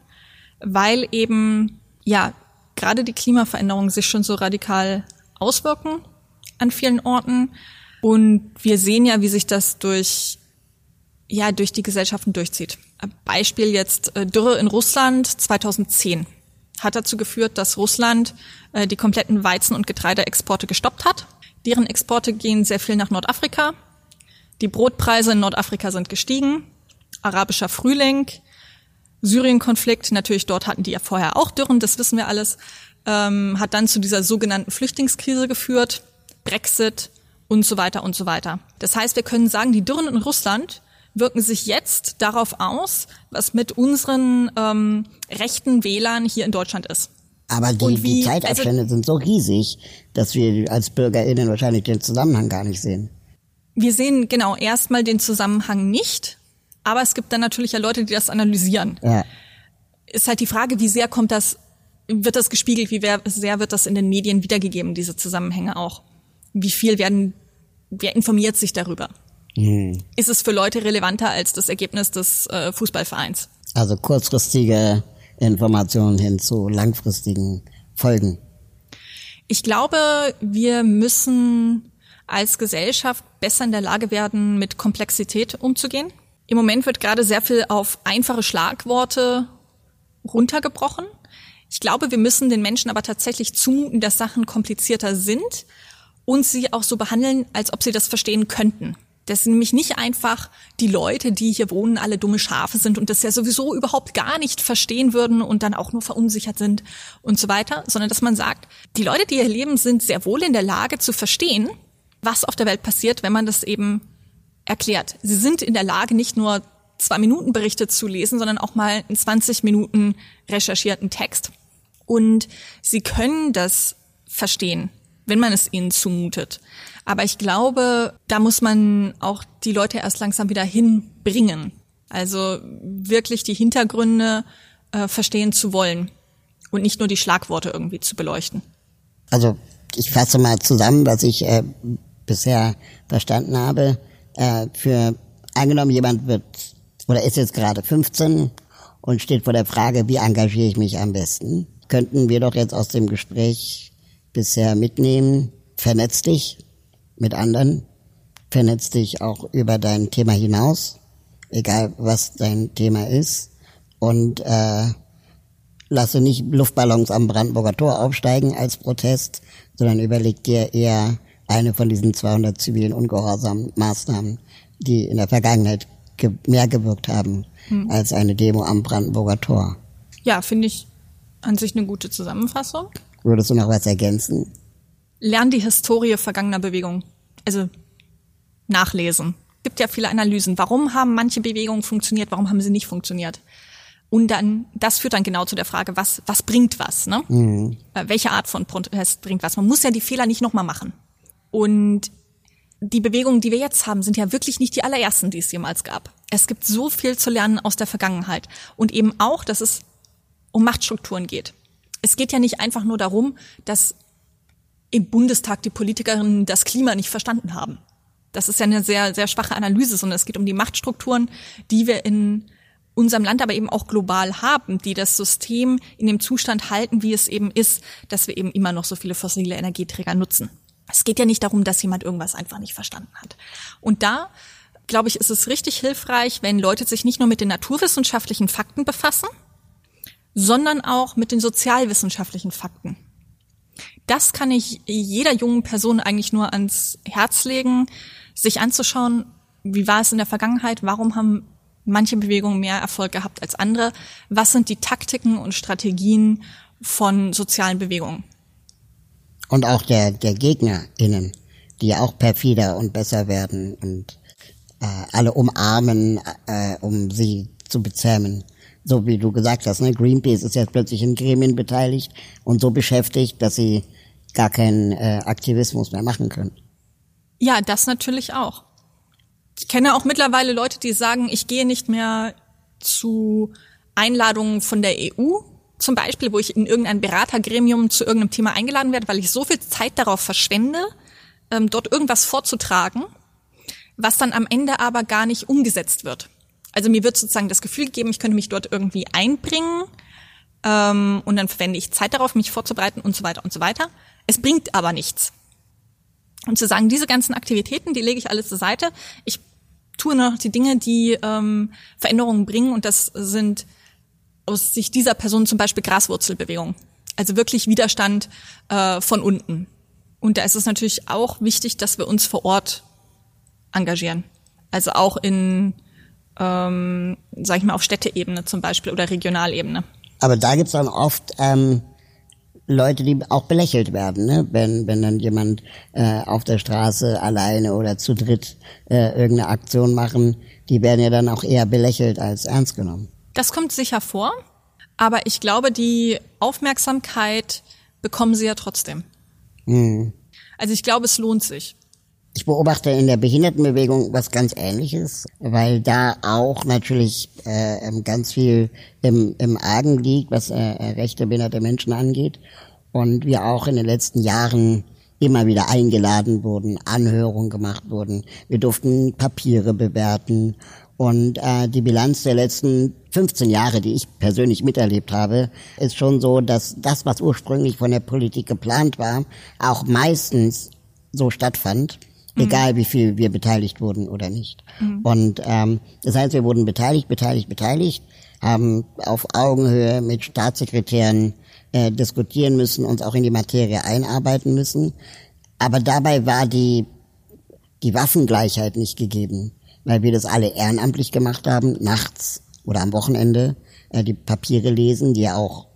weil eben, ja, gerade die Klimaveränderungen sich schon so radikal auswirken an vielen Orten. Und wir sehen ja, wie sich das durch, ja, durch die Gesellschaften durchzieht. Beispiel jetzt äh, Dürre in Russland 2010 hat dazu geführt, dass Russland äh, die kompletten Weizen- und Getreideexporte gestoppt hat Deren Exporte gehen sehr viel nach Nordafrika. Die Brotpreise in Nordafrika sind gestiegen. Arabischer Frühling, Syrien-Konflikt, natürlich dort hatten die ja vorher auch Dürren, das wissen wir alles, ähm, hat dann zu dieser sogenannten Flüchtlingskrise geführt, Brexit und so weiter und so weiter. Das heißt, wir können sagen, die Dürren in Russland wirken sich jetzt darauf aus, was mit unseren ähm, rechten Wählern hier in Deutschland ist. Aber die, wie, die Zeitabstände also, sind so riesig, dass wir als BürgerInnen wahrscheinlich den Zusammenhang gar nicht sehen. Wir sehen genau erstmal den Zusammenhang nicht, aber es gibt dann natürlich ja Leute, die das analysieren. Ja. Ist halt die Frage, wie sehr kommt das, wird das gespiegelt, wie sehr wird das in den Medien wiedergegeben, diese Zusammenhänge auch? Wie viel werden, wer informiert sich darüber? Hm. Ist es für Leute relevanter als das Ergebnis des äh, Fußballvereins? Also kurzfristige Informationen hin zu langfristigen Folgen. Ich glaube, wir müssen als Gesellschaft besser in der Lage werden, mit Komplexität umzugehen. Im Moment wird gerade sehr viel auf einfache Schlagworte runtergebrochen. Ich glaube, wir müssen den Menschen aber tatsächlich zumuten, dass Sachen komplizierter sind und sie auch so behandeln, als ob sie das verstehen könnten. Dass nämlich nicht einfach die Leute, die hier wohnen, alle dumme Schafe sind und das ja sowieso überhaupt gar nicht verstehen würden und dann auch nur verunsichert sind und so weiter, sondern dass man sagt, die Leute, die hier leben, sind sehr wohl in der Lage zu verstehen, was auf der Welt passiert, wenn man das eben erklärt. Sie sind in der Lage, nicht nur zwei Minuten Berichte zu lesen, sondern auch mal einen 20 Minuten recherchierten Text. Und sie können das verstehen, wenn man es ihnen zumutet. Aber ich glaube, da muss man auch die Leute erst langsam wieder hinbringen. Also wirklich die Hintergründe äh, verstehen zu wollen und nicht nur die Schlagworte irgendwie zu beleuchten. Also ich fasse mal zusammen, was ich äh, bisher verstanden habe. Äh, für angenommen, jemand wird oder ist jetzt gerade 15 und steht vor der Frage, wie engagiere ich mich am besten, könnten wir doch jetzt aus dem Gespräch bisher mitnehmen, vernetz dich, mit anderen, vernetz dich auch über dein Thema hinaus, egal was dein Thema ist, und äh, lasse nicht Luftballons am Brandenburger Tor aufsteigen als Protest, sondern überleg dir eher eine von diesen 200 zivilen ungehorsamen Maßnahmen, die in der Vergangenheit ge mehr gewirkt haben hm. als eine Demo am Brandenburger Tor. Ja, finde ich an sich eine gute Zusammenfassung. Würdest du noch was ergänzen? Lern die Historie vergangener Bewegungen. Also nachlesen. Es gibt ja viele Analysen. Warum haben manche Bewegungen funktioniert, warum haben sie nicht funktioniert? Und dann, das führt dann genau zu der Frage, was, was bringt was, ne? Mhm. Äh, welche Art von Protest bringt was? Man muss ja die Fehler nicht nochmal machen. Und die Bewegungen, die wir jetzt haben, sind ja wirklich nicht die allerersten, die es jemals gab. Es gibt so viel zu lernen aus der Vergangenheit. Und eben auch, dass es um Machtstrukturen geht. Es geht ja nicht einfach nur darum, dass im Bundestag die Politikerinnen das Klima nicht verstanden haben. Das ist ja eine sehr, sehr schwache Analyse, sondern es geht um die Machtstrukturen, die wir in unserem Land, aber eben auch global haben, die das System in dem Zustand halten, wie es eben ist, dass wir eben immer noch so viele fossile Energieträger nutzen. Es geht ja nicht darum, dass jemand irgendwas einfach nicht verstanden hat. Und da, glaube ich, ist es richtig hilfreich, wenn Leute sich nicht nur mit den naturwissenschaftlichen Fakten befassen, sondern auch mit den sozialwissenschaftlichen Fakten das kann ich jeder jungen Person eigentlich nur ans Herz legen, sich anzuschauen, wie war es in der Vergangenheit, warum haben manche Bewegungen mehr Erfolg gehabt als andere, was sind die Taktiken und Strategien von sozialen Bewegungen. Und auch der, der GegnerInnen, die auch perfider und besser werden und äh, alle umarmen, äh, um sie zu bezähmen so wie du gesagt hast, ne, Greenpeace ist jetzt plötzlich in Gremien beteiligt und so beschäftigt, dass sie gar keinen äh, Aktivismus mehr machen können. Ja, das natürlich auch. Ich kenne auch mittlerweile Leute, die sagen, ich gehe nicht mehr zu Einladungen von der EU, zum Beispiel, wo ich in irgendein Beratergremium zu irgendeinem Thema eingeladen werde, weil ich so viel Zeit darauf verschwende, ähm, dort irgendwas vorzutragen, was dann am Ende aber gar nicht umgesetzt wird. Also mir wird sozusagen das Gefühl gegeben, ich könnte mich dort irgendwie einbringen ähm, und dann verwende ich Zeit darauf, mich vorzubereiten und so weiter und so weiter. Es bringt aber nichts. Und zu sagen, diese ganzen Aktivitäten, die lege ich alles zur Seite. Ich tue nur noch die Dinge, die ähm, Veränderungen bringen und das sind aus Sicht dieser Person zum Beispiel Graswurzelbewegung. Also wirklich Widerstand äh, von unten. Und da ist es natürlich auch wichtig, dass wir uns vor Ort engagieren. Also auch in, ähm, sag ich mal, auf Städteebene zum Beispiel oder Regionalebene. Aber da gibt's dann oft ähm, Leute, die auch belächelt werden, ne? wenn, wenn dann jemand äh, auf der Straße alleine oder zu dritt äh, irgendeine Aktion machen, die werden ja dann auch eher belächelt als ernst genommen. Das kommt sicher vor, aber ich glaube, die Aufmerksamkeit bekommen sie ja trotzdem. Mhm. Also ich glaube, es lohnt sich. Ich beobachte in der Behindertenbewegung was ganz Ähnliches, weil da auch natürlich äh, ähm, ganz viel im, im Argen liegt, was äh, äh, Rechte behinderter Menschen angeht. Und wir auch in den letzten Jahren immer wieder eingeladen wurden, Anhörungen gemacht wurden. Wir durften Papiere bewerten. Und äh, die Bilanz der letzten 15 Jahre, die ich persönlich miterlebt habe, ist schon so, dass das, was ursprünglich von der Politik geplant war, auch meistens so stattfand. Mhm. Egal wie viel wir beteiligt wurden oder nicht. Mhm. Und ähm, das heißt, wir wurden beteiligt, beteiligt, beteiligt, haben auf Augenhöhe mit Staatssekretären äh, diskutieren müssen, uns auch in die Materie einarbeiten müssen. Aber dabei war die, die Waffengleichheit nicht gegeben, weil wir das alle ehrenamtlich gemacht haben, nachts oder am Wochenende äh, die Papiere lesen, die ja auch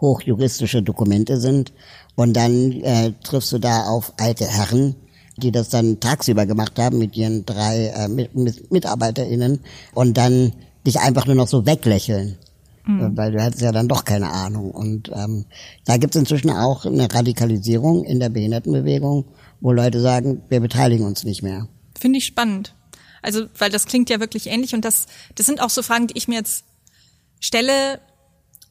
hochjuristische Dokumente sind. Und dann äh, triffst du da auf alte Herren, die das dann tagsüber gemacht haben mit ihren drei äh, mit, mit MitarbeiterInnen und dann dich einfach nur noch so weglächeln. Mhm. Weil du hattest ja dann doch keine Ahnung. Und ähm, da gibt es inzwischen auch eine Radikalisierung in der Behindertenbewegung, wo Leute sagen, wir beteiligen uns nicht mehr. Finde ich spannend. Also, weil das klingt ja wirklich ähnlich und das, das sind auch so Fragen, die ich mir jetzt stelle,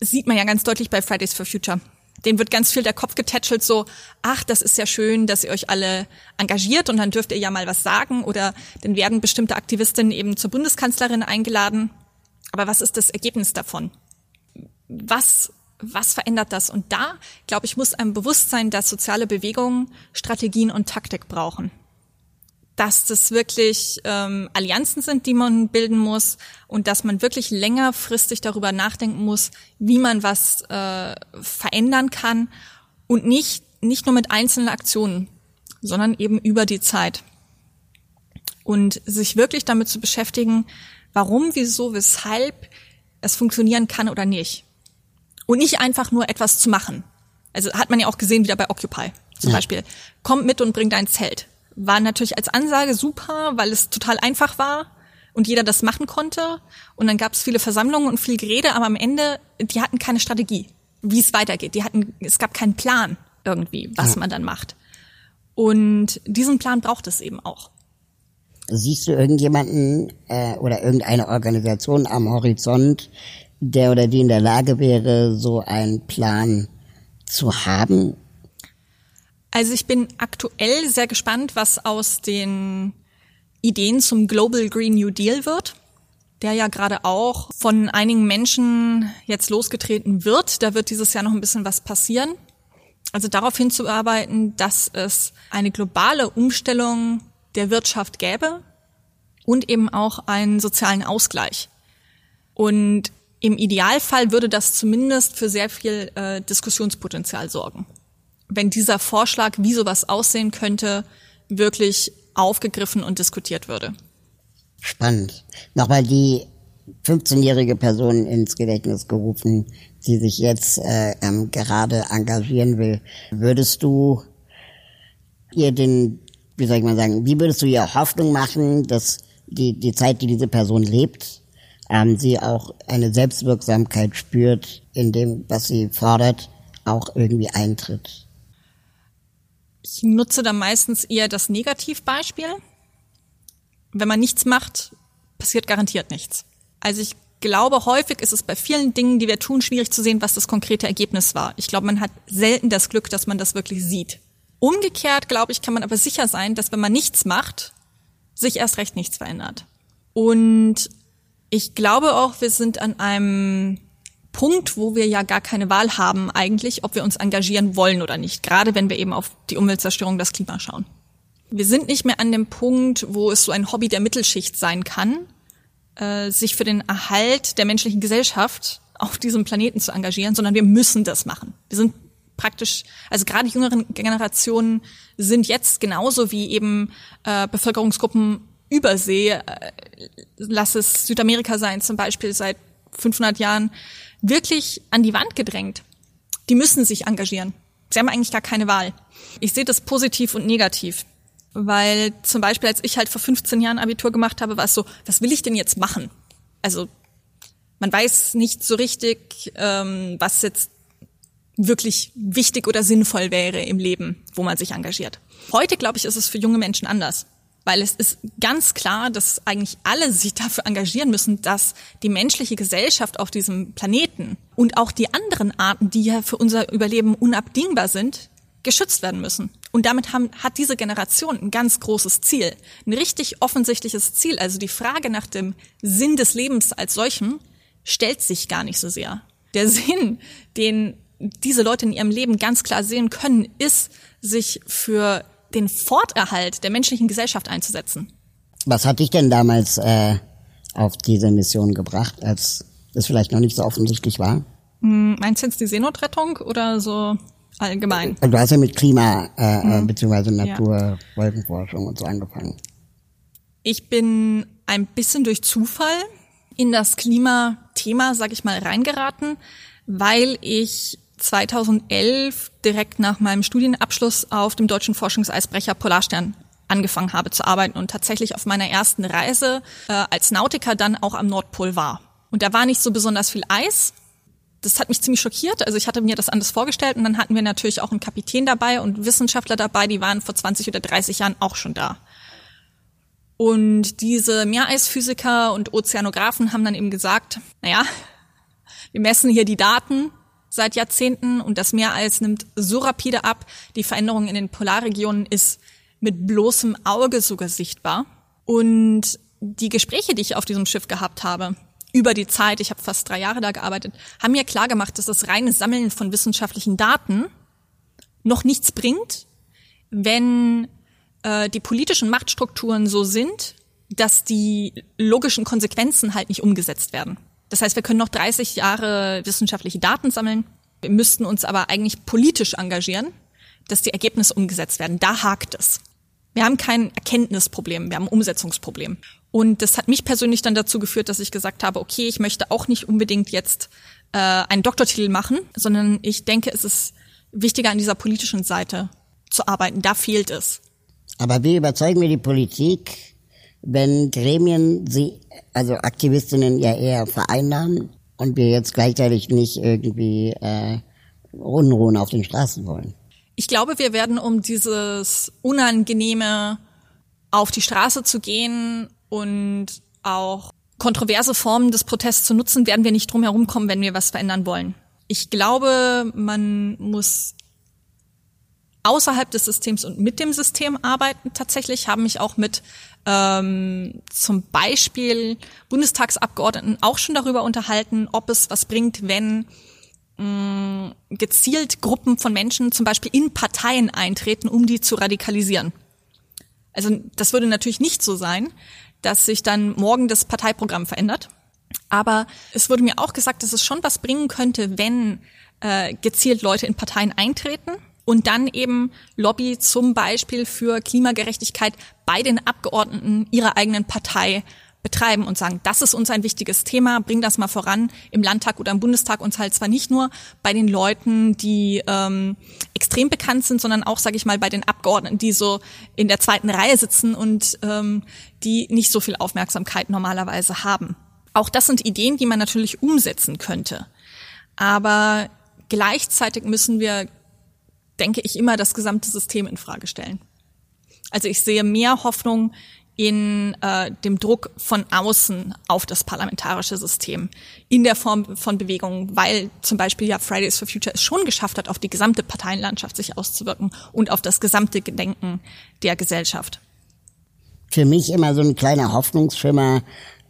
sieht man ja ganz deutlich bei Fridays for Future. Den wird ganz viel der Kopf getätschelt, so, ach, das ist ja schön, dass ihr euch alle engagiert und dann dürft ihr ja mal was sagen oder dann werden bestimmte Aktivistinnen eben zur Bundeskanzlerin eingeladen. Aber was ist das Ergebnis davon? Was, was verändert das? Und da, glaube ich, muss einem bewusst sein, dass soziale Bewegungen Strategien und Taktik brauchen dass das wirklich ähm, Allianzen sind, die man bilden muss und dass man wirklich längerfristig darüber nachdenken muss, wie man was äh, verändern kann und nicht nicht nur mit einzelnen Aktionen, sondern eben über die Zeit und sich wirklich damit zu beschäftigen, warum, wieso, weshalb es funktionieren kann oder nicht und nicht einfach nur etwas zu machen. Also hat man ja auch gesehen wieder bei Occupy zum ja. Beispiel. Kommt mit und bringt ein Zelt war natürlich als Ansage super, weil es total einfach war und jeder das machen konnte. Und dann gab es viele Versammlungen und viel Gerede, aber am Ende, die hatten keine Strategie, wie es weitergeht. Die hatten, es gab keinen Plan irgendwie, was ja. man dann macht. Und diesen Plan braucht es eben auch. Siehst du irgendjemanden äh, oder irgendeine Organisation am Horizont, der oder die in der Lage wäre, so einen Plan zu haben also ich bin aktuell sehr gespannt, was aus den Ideen zum Global Green New Deal wird, der ja gerade auch von einigen Menschen jetzt losgetreten wird. Da wird dieses Jahr noch ein bisschen was passieren. Also darauf hinzuarbeiten, dass es eine globale Umstellung der Wirtschaft gäbe und eben auch einen sozialen Ausgleich. Und im Idealfall würde das zumindest für sehr viel äh, Diskussionspotenzial sorgen wenn dieser Vorschlag, wie sowas aussehen könnte, wirklich aufgegriffen und diskutiert würde. Spannend. Nochmal die 15-jährige Person ins Gedächtnis gerufen, die sich jetzt äh, ähm, gerade engagieren will. Würdest du ihr den, wie soll ich mal sagen, wie würdest du ihr Hoffnung machen, dass die, die Zeit, die diese Person lebt, ähm, sie auch eine Selbstwirksamkeit spürt in dem, was sie fordert, auch irgendwie eintritt? Ich nutze da meistens eher das Negativbeispiel. Wenn man nichts macht, passiert garantiert nichts. Also ich glaube, häufig ist es bei vielen Dingen, die wir tun, schwierig zu sehen, was das konkrete Ergebnis war. Ich glaube, man hat selten das Glück, dass man das wirklich sieht. Umgekehrt, glaube ich, kann man aber sicher sein, dass wenn man nichts macht, sich erst recht nichts verändert. Und ich glaube auch, wir sind an einem Punkt, wo wir ja gar keine Wahl haben eigentlich, ob wir uns engagieren wollen oder nicht, gerade wenn wir eben auf die Umweltzerstörung, das Klima schauen. Wir sind nicht mehr an dem Punkt, wo es so ein Hobby der Mittelschicht sein kann, äh, sich für den Erhalt der menschlichen Gesellschaft auf diesem Planeten zu engagieren, sondern wir müssen das machen. Wir sind praktisch, also gerade jüngeren Generationen sind jetzt genauso wie eben äh, Bevölkerungsgruppen übersee, äh, lass es Südamerika sein zum Beispiel seit 500 Jahren, wirklich an die Wand gedrängt. Die müssen sich engagieren. Sie haben eigentlich gar keine Wahl. Ich sehe das positiv und negativ. Weil zum Beispiel, als ich halt vor 15 Jahren Abitur gemacht habe, war es so, was will ich denn jetzt machen? Also man weiß nicht so richtig, ähm, was jetzt wirklich wichtig oder sinnvoll wäre im Leben, wo man sich engagiert. Heute, glaube ich, ist es für junge Menschen anders. Weil es ist ganz klar, dass eigentlich alle sich dafür engagieren müssen, dass die menschliche Gesellschaft auf diesem Planeten und auch die anderen Arten, die ja für unser Überleben unabdingbar sind, geschützt werden müssen. Und damit haben, hat diese Generation ein ganz großes Ziel, ein richtig offensichtliches Ziel. Also die Frage nach dem Sinn des Lebens als solchem stellt sich gar nicht so sehr. Der Sinn, den diese Leute in ihrem Leben ganz klar sehen können, ist, sich für den Forterhalt der menschlichen Gesellschaft einzusetzen. Was hat dich denn damals äh, auf diese Mission gebracht, als das vielleicht noch nicht so offensichtlich war? Hm, meinst du jetzt die Seenotrettung oder so allgemein? Du hast ja mit Klima äh, hm. beziehungsweise Natur, ja. Wolkenforschung und so angefangen. Ich bin ein bisschen durch Zufall in das Klimathema, sag ich mal, reingeraten, weil ich 2011 direkt nach meinem Studienabschluss auf dem deutschen Forschungseisbrecher Polarstern angefangen habe zu arbeiten und tatsächlich auf meiner ersten Reise äh, als Nautiker dann auch am Nordpol war. Und da war nicht so besonders viel Eis. Das hat mich ziemlich schockiert. Also ich hatte mir das anders vorgestellt und dann hatten wir natürlich auch einen Kapitän dabei und Wissenschaftler dabei, die waren vor 20 oder 30 Jahren auch schon da. Und diese Meereisphysiker und Ozeanographen haben dann eben gesagt, naja, wir messen hier die Daten seit Jahrzehnten und das Meereis nimmt so rapide ab. Die Veränderung in den Polarregionen ist mit bloßem Auge sogar sichtbar. Und die Gespräche, die ich auf diesem Schiff gehabt habe, über die Zeit, ich habe fast drei Jahre da gearbeitet, haben mir klar gemacht, dass das reine Sammeln von wissenschaftlichen Daten noch nichts bringt, wenn äh, die politischen Machtstrukturen so sind, dass die logischen Konsequenzen halt nicht umgesetzt werden. Das heißt, wir können noch 30 Jahre wissenschaftliche Daten sammeln. Wir müssten uns aber eigentlich politisch engagieren, dass die Ergebnisse umgesetzt werden. Da hakt es. Wir haben kein Erkenntnisproblem, wir haben ein Umsetzungsproblem. Und das hat mich persönlich dann dazu geführt, dass ich gesagt habe, okay, ich möchte auch nicht unbedingt jetzt äh, einen Doktortitel machen, sondern ich denke, es ist wichtiger an dieser politischen Seite zu arbeiten. Da fehlt es. Aber wie überzeugen wir die Politik, wenn Gremien sie, also Aktivistinnen ja eher vereinnahmen und wir jetzt gleichzeitig nicht irgendwie äh, Unruhen auf den Straßen wollen. Ich glaube, wir werden, um dieses Unangenehme auf die Straße zu gehen und auch kontroverse Formen des Protests zu nutzen, werden wir nicht drum herum kommen, wenn wir was verändern wollen. Ich glaube, man muss außerhalb des Systems und mit dem System arbeiten. Tatsächlich haben mich auch mit ähm, zum Beispiel Bundestagsabgeordneten auch schon darüber unterhalten, ob es was bringt, wenn mh, mm, gezielt Gruppen von Menschen zum Beispiel in Parteien eintreten, um die zu radikalisieren. Also das würde natürlich nicht so sein, dass sich dann morgen das Parteiprogramm verändert. Aber es wurde mir auch gesagt, dass es schon was bringen könnte, wenn äh, gezielt Leute in Parteien eintreten und dann eben Lobby zum Beispiel für Klimagerechtigkeit bei den Abgeordneten ihrer eigenen Partei betreiben und sagen, das ist uns ein wichtiges Thema, bring das mal voran im Landtag oder im Bundestag und halt zwar nicht nur bei den Leuten, die ähm, extrem bekannt sind, sondern auch, sage ich mal, bei den Abgeordneten, die so in der zweiten Reihe sitzen und ähm, die nicht so viel Aufmerksamkeit normalerweise haben. Auch das sind Ideen, die man natürlich umsetzen könnte. Aber gleichzeitig müssen wir denke ich, immer das gesamte System in Frage stellen. Also ich sehe mehr Hoffnung in äh, dem Druck von außen auf das parlamentarische System in der Form von Bewegungen, weil zum Beispiel ja Fridays for Future es schon geschafft hat, auf die gesamte Parteienlandschaft sich auszuwirken und auf das gesamte Gedenken der Gesellschaft. Für mich immer so ein kleiner Hoffnungsschimmer,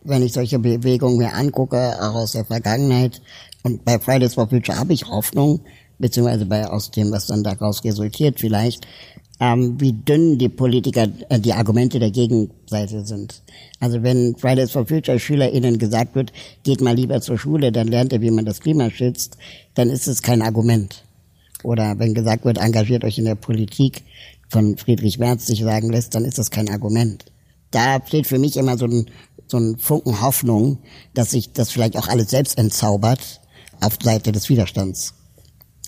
wenn ich solche Bewegungen mir angucke, auch aus der Vergangenheit. Und bei Fridays for Future habe ich Hoffnung, beziehungsweise bei aus dem, was dann daraus resultiert vielleicht, ähm, wie dünn die Politiker, äh, die Argumente der Gegenseite sind. Also wenn Fridays for Future SchülerInnen gesagt wird, geht mal lieber zur Schule, dann lernt ihr, wie man das Klima schützt, dann ist es kein Argument. oder wenn gesagt wird, engagiert euch in der Politik, von Friedrich Merz sich sagen lässt, dann ist das kein Argument. Da steht für mich immer so ein, so ein Funken Hoffnung, dass sich das vielleicht auch alles selbst entzaubert auf Seite des Widerstands.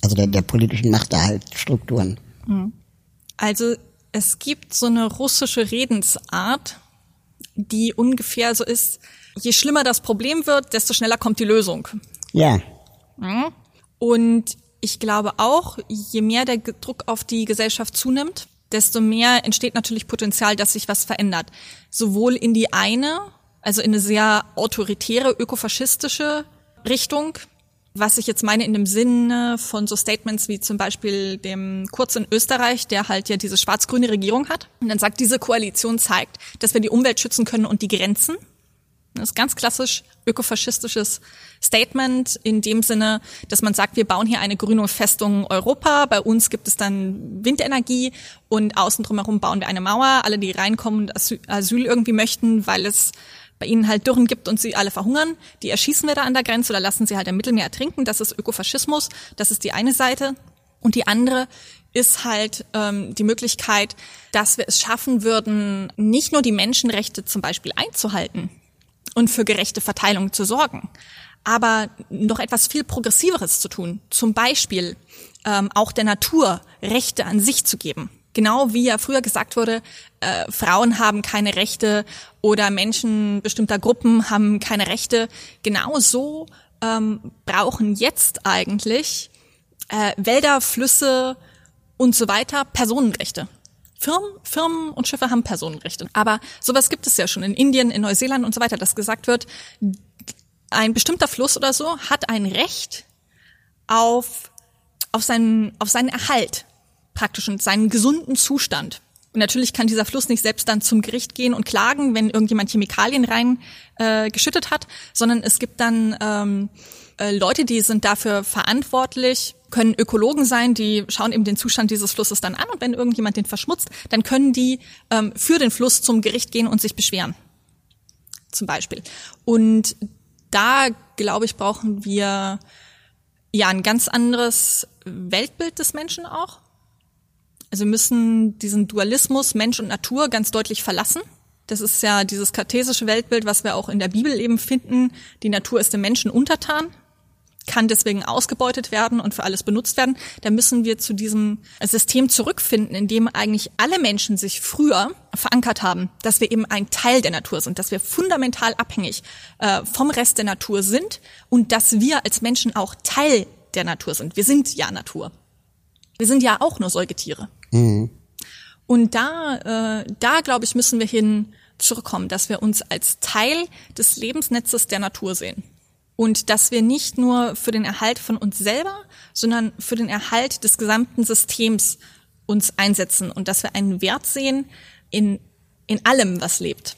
Also der, der politischen Machterhaltstrukturen. Mhm. Also es gibt so eine russische Redensart, die ungefähr so ist, je schlimmer das Problem wird, desto schneller kommt die Lösung. Ja. Mhm. Und ich glaube auch, je mehr der Druck auf die Gesellschaft zunimmt, desto mehr entsteht natürlich Potenzial, dass sich was verändert. Sowohl in die eine, also in eine sehr autoritäre, ökofaschistische Richtung, was ich jetzt meine in dem Sinne von so Statements wie zum Beispiel dem Kurz in Österreich, der halt ja diese schwarz-grüne Regierung hat. Und dann sagt, diese Koalition zeigt, dass wir die Umwelt schützen können und die Grenzen. Das ist ganz klassisch ökofaschistisches Statement in dem Sinne, dass man sagt, wir bauen hier eine grüne Festung Europa. Bei uns gibt es dann Windenergie und außen drumherum bauen wir eine Mauer. Alle, die reinkommen und Asyl irgendwie möchten, weil es bei ihnen halt Dürren gibt und sie alle verhungern, die erschießen wir da an der Grenze oder lassen sie halt im Mittelmeer ertrinken. Das ist Ökofaschismus. Das ist die eine Seite. Und die andere ist halt ähm, die Möglichkeit, dass wir es schaffen würden, nicht nur die Menschenrechte zum Beispiel einzuhalten und für gerechte Verteilung zu sorgen, aber noch etwas viel Progressiveres zu tun. Zum Beispiel ähm, auch der Natur Rechte an sich zu geben. Genau wie ja früher gesagt wurde, äh, Frauen haben keine Rechte oder Menschen bestimmter Gruppen haben keine Rechte. Genau so ähm, brauchen jetzt eigentlich äh, Wälder, Flüsse und so weiter Personenrechte. Firmen, Firmen und Schiffe haben Personenrechte. Aber sowas gibt es ja schon in Indien, in Neuseeland und so weiter, dass gesagt wird, ein bestimmter Fluss oder so hat ein Recht auf, auf, seinen, auf seinen Erhalt praktisch und seinen gesunden Zustand. Und natürlich kann dieser Fluss nicht selbst dann zum Gericht gehen und klagen, wenn irgendjemand Chemikalien rein äh, hat, sondern es gibt dann ähm, äh, Leute, die sind dafür verantwortlich, können Ökologen sein, die schauen eben den Zustand dieses Flusses dann an und wenn irgendjemand den verschmutzt, dann können die ähm, für den Fluss zum Gericht gehen und sich beschweren. Zum Beispiel. Und da, glaube ich, brauchen wir ja ein ganz anderes Weltbild des Menschen auch. Also müssen diesen Dualismus Mensch und Natur ganz deutlich verlassen. Das ist ja dieses kartesische Weltbild, was wir auch in der Bibel eben finden. Die Natur ist dem Menschen untertan, kann deswegen ausgebeutet werden und für alles benutzt werden. Da müssen wir zu diesem System zurückfinden, in dem eigentlich alle Menschen sich früher verankert haben, dass wir eben ein Teil der Natur sind, dass wir fundamental abhängig äh, vom Rest der Natur sind und dass wir als Menschen auch Teil der Natur sind. Wir sind ja Natur. Wir sind ja auch nur Säugetiere. Mhm. Und da, äh, da glaube ich, müssen wir hin zurückkommen, dass wir uns als Teil des Lebensnetzes der Natur sehen. Und dass wir nicht nur für den Erhalt von uns selber, sondern für den Erhalt des gesamten Systems uns einsetzen und dass wir einen Wert sehen in, in allem, was lebt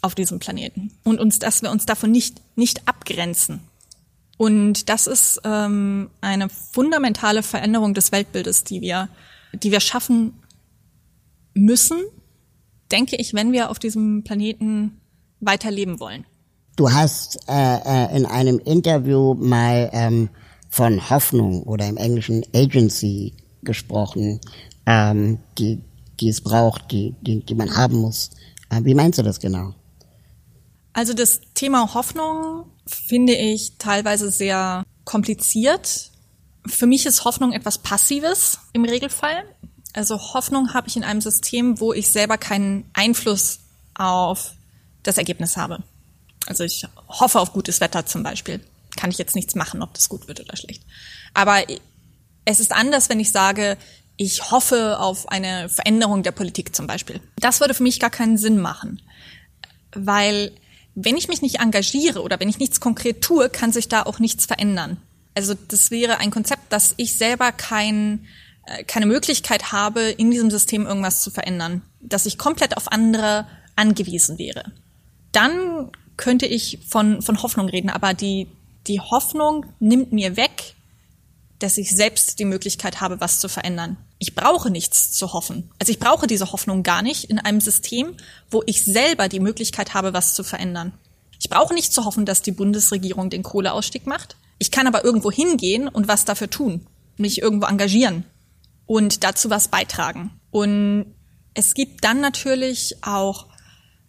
auf diesem Planeten. Und uns, dass wir uns davon nicht, nicht abgrenzen. Und das ist ähm, eine fundamentale Veränderung des Weltbildes, die wir, die wir schaffen müssen, denke ich, wenn wir auf diesem Planeten weiterleben wollen. Du hast äh, äh, in einem Interview mal ähm, von Hoffnung oder im Englischen Agency gesprochen, ähm, die, die es braucht, die, die, die man haben muss. Äh, wie meinst du das genau? Also das Thema Hoffnung finde ich teilweise sehr kompliziert. Für mich ist Hoffnung etwas Passives im Regelfall. Also Hoffnung habe ich in einem System, wo ich selber keinen Einfluss auf das Ergebnis habe. Also ich hoffe auf gutes Wetter zum Beispiel. Kann ich jetzt nichts machen, ob das gut wird oder schlecht. Aber es ist anders, wenn ich sage, ich hoffe auf eine Veränderung der Politik zum Beispiel. Das würde für mich gar keinen Sinn machen. Weil wenn ich mich nicht engagiere oder wenn ich nichts konkret tue, kann sich da auch nichts verändern. Also das wäre ein Konzept, dass ich selber kein, äh, keine Möglichkeit habe, in diesem System irgendwas zu verändern, dass ich komplett auf andere angewiesen wäre. Dann könnte ich von, von Hoffnung reden, aber die, die Hoffnung nimmt mir weg, dass ich selbst die Möglichkeit habe, was zu verändern. Ich brauche nichts zu hoffen. Also ich brauche diese Hoffnung gar nicht in einem System, wo ich selber die Möglichkeit habe, was zu verändern. Ich brauche nicht zu hoffen, dass die Bundesregierung den Kohleausstieg macht. Ich kann aber irgendwo hingehen und was dafür tun. mich irgendwo engagieren und dazu was beitragen. Und es gibt dann natürlich auch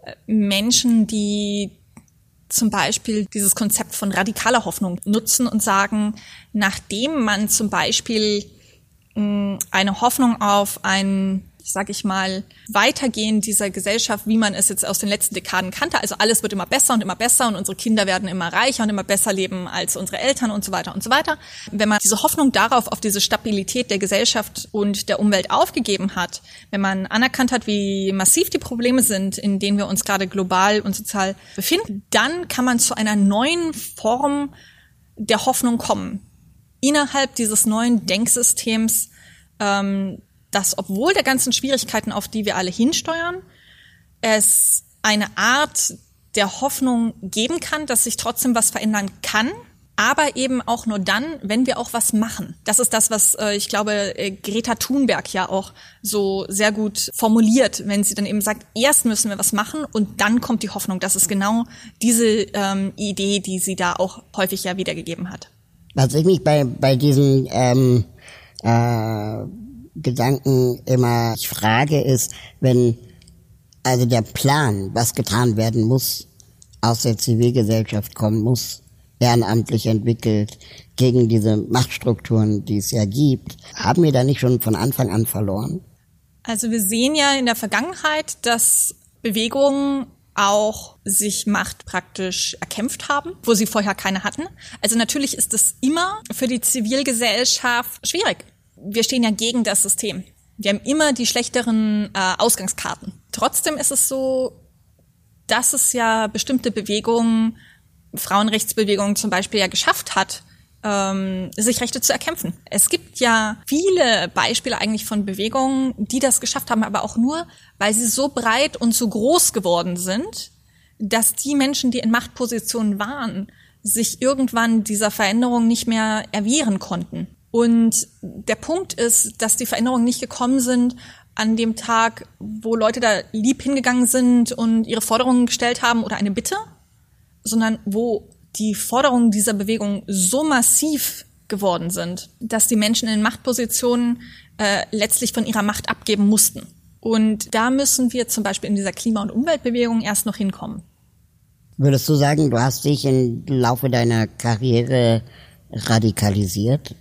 äh, Menschen, die zum Beispiel dieses Konzept von radikaler Hoffnung nutzen und sagen, nachdem man zum Beispiel mm, eine Hoffnung auf ein sag ich mal, Weitergehen dieser Gesellschaft, wie man es jetzt aus den letzten Dekaden kannte. Also alles wird immer besser und immer besser und unsere Kinder werden immer reicher und immer besser leben als unsere Eltern und so weiter und so weiter. Wenn man diese Hoffnung darauf, auf diese Stabilität der Gesellschaft und der Umwelt aufgegeben hat, wenn man anerkannt hat, wie massiv die Probleme sind, in denen wir uns gerade global und sozial befinden, dann kann man zu einer neuen Form der Hoffnung kommen. Innerhalb dieses neuen Denksystems, ähm, dass obwohl der ganzen Schwierigkeiten, auf die wir alle hinsteuern, es eine Art der Hoffnung geben kann, dass sich trotzdem was verändern kann, aber eben auch nur dann, wenn wir auch was machen. Das ist das, was äh, ich glaube äh, Greta Thunberg ja auch so sehr gut formuliert, wenn sie dann eben sagt, erst müssen wir was machen und dann kommt die Hoffnung. Das ist genau diese ähm, Idee, die sie da auch häufig ja wiedergegeben hat. Was ich mich bei, bei diesen ähm, äh, Gedanken immer ich frage, ist, wenn also der Plan, was getan werden muss, aus der Zivilgesellschaft kommen muss, ehrenamtlich entwickelt, gegen diese Machtstrukturen, die es ja gibt, haben wir da nicht schon von Anfang an verloren? Also wir sehen ja in der Vergangenheit, dass Bewegungen auch sich Macht praktisch erkämpft haben, wo sie vorher keine hatten. Also natürlich ist es immer für die Zivilgesellschaft schwierig wir stehen ja gegen das System. Wir haben immer die schlechteren äh, Ausgangskarten. Trotzdem ist es so, dass es ja bestimmte Bewegungen, Frauenrechtsbewegungen zum Beispiel ja geschafft hat, ähm, sich Rechte zu erkämpfen. Es gibt ja viele Beispiele eigentlich von Bewegungen, die das geschafft haben, aber auch nur, weil sie so breit und so groß geworden sind, dass die Menschen, die in Machtpositionen waren, sich irgendwann dieser Veränderung nicht mehr erwehren konnten. Und der Punkt ist, dass die Veränderungen nicht gekommen sind an dem Tag, wo Leute da lieb hingegangen sind und ihre Forderungen gestellt haben oder eine Bitte, sondern wo die Forderungen dieser Bewegung so massiv geworden sind, dass die Menschen in Machtpositionen äh, letztlich von ihrer Macht abgeben mussten. Und da müssen wir zum Beispiel in dieser Klima- und Umweltbewegung erst noch hinkommen. Würdest du sagen, du hast dich im Laufe deiner Karriere radikalisiert?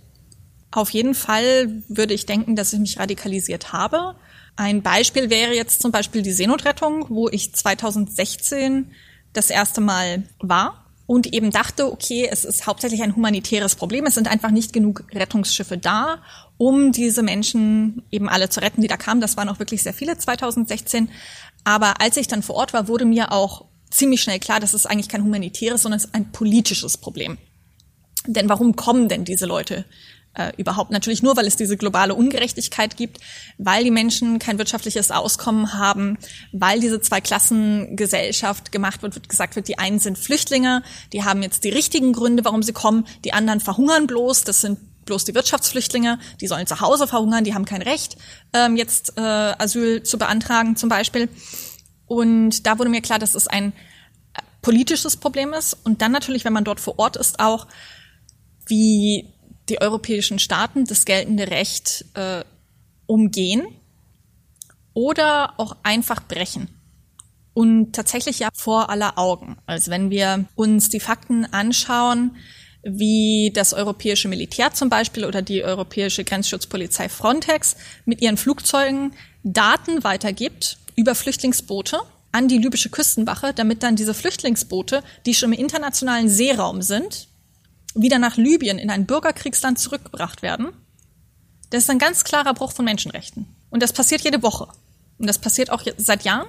Auf jeden Fall würde ich denken, dass ich mich radikalisiert habe. Ein Beispiel wäre jetzt zum Beispiel die Seenotrettung, wo ich 2016 das erste Mal war und eben dachte, okay, es ist hauptsächlich ein humanitäres Problem. Es sind einfach nicht genug Rettungsschiffe da, um diese Menschen eben alle zu retten, die da kamen. Das waren auch wirklich sehr viele 2016. Aber als ich dann vor Ort war, wurde mir auch ziemlich schnell klar, dass es eigentlich kein humanitäres, sondern es ist ein politisches Problem. Denn warum kommen denn diese Leute äh, überhaupt natürlich nur, weil es diese globale Ungerechtigkeit gibt, weil die Menschen kein wirtschaftliches Auskommen haben, weil diese Zwei-Klassen-Gesellschaft gemacht wird, wird gesagt wird, die einen sind Flüchtlinge, die haben jetzt die richtigen Gründe, warum sie kommen, die anderen verhungern bloß, das sind bloß die Wirtschaftsflüchtlinge, die sollen zu Hause verhungern, die haben kein Recht, ähm, jetzt äh, Asyl zu beantragen zum Beispiel. Und da wurde mir klar, dass es ein äh, politisches Problem ist. Und dann natürlich, wenn man dort vor Ort ist, auch, wie die europäischen Staaten das geltende Recht äh, umgehen oder auch einfach brechen. Und tatsächlich ja vor aller Augen. Also wenn wir uns die Fakten anschauen, wie das europäische Militär zum Beispiel oder die europäische Grenzschutzpolizei Frontex mit ihren Flugzeugen Daten weitergibt über Flüchtlingsboote an die libysche Küstenwache, damit dann diese Flüchtlingsboote, die schon im internationalen Seeraum sind, wieder nach Libyen in ein Bürgerkriegsland zurückgebracht werden, das ist ein ganz klarer Bruch von Menschenrechten. Und das passiert jede Woche. Und das passiert auch seit Jahren.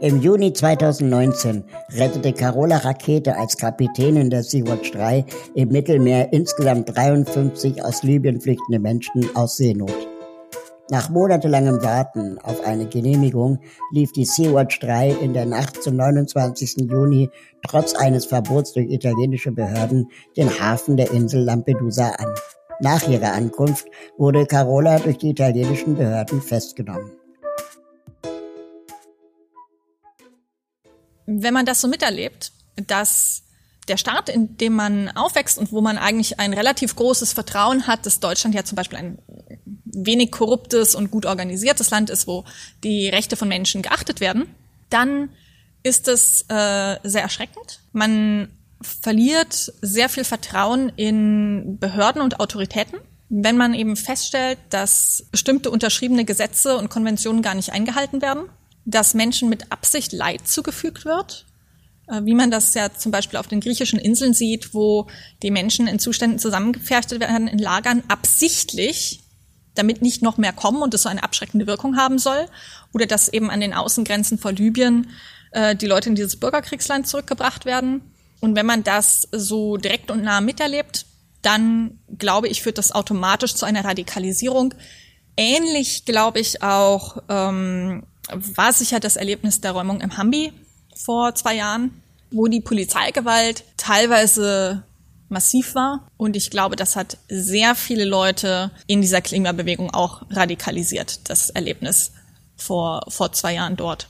Im Juni 2019 rettete Carola Rakete als Kapitänin der Sea-Watch 3 im Mittelmeer insgesamt 53 aus Libyen flüchtende Menschen aus Seenot. Nach monatelangem Warten auf eine Genehmigung lief die Sea-Watch 3 in der Nacht zum 29. Juni trotz eines Verbots durch italienische Behörden den Hafen der Insel Lampedusa an. Nach ihrer Ankunft wurde Carola durch die italienischen Behörden festgenommen. Wenn man das so miterlebt, dass der Staat, in dem man aufwächst und wo man eigentlich ein relativ großes Vertrauen hat, dass Deutschland ja zum Beispiel ein wenig korruptes und gut organisiertes Land ist, wo die Rechte von Menschen geachtet werden, dann ist es äh, sehr erschreckend. Man verliert sehr viel Vertrauen in Behörden und Autoritäten, wenn man eben feststellt, dass bestimmte unterschriebene Gesetze und Konventionen gar nicht eingehalten werden, dass Menschen mit Absicht Leid zugefügt wird, äh, wie man das ja zum Beispiel auf den griechischen Inseln sieht, wo die Menschen in Zuständen zusammengepfercht werden in Lagern absichtlich, damit nicht noch mehr kommen und es so eine abschreckende Wirkung haben soll, oder dass eben an den Außengrenzen vor Libyen äh, die Leute in dieses Bürgerkriegsland zurückgebracht werden. Und wenn man das so direkt und nah miterlebt, dann glaube ich, führt das automatisch zu einer Radikalisierung. Ähnlich glaube ich auch ähm, war sicher das Erlebnis der Räumung im Hambi vor zwei Jahren, wo die Polizeigewalt teilweise massiv war. Und ich glaube, das hat sehr viele Leute in dieser Klimabewegung auch radikalisiert, das Erlebnis vor, vor zwei Jahren dort.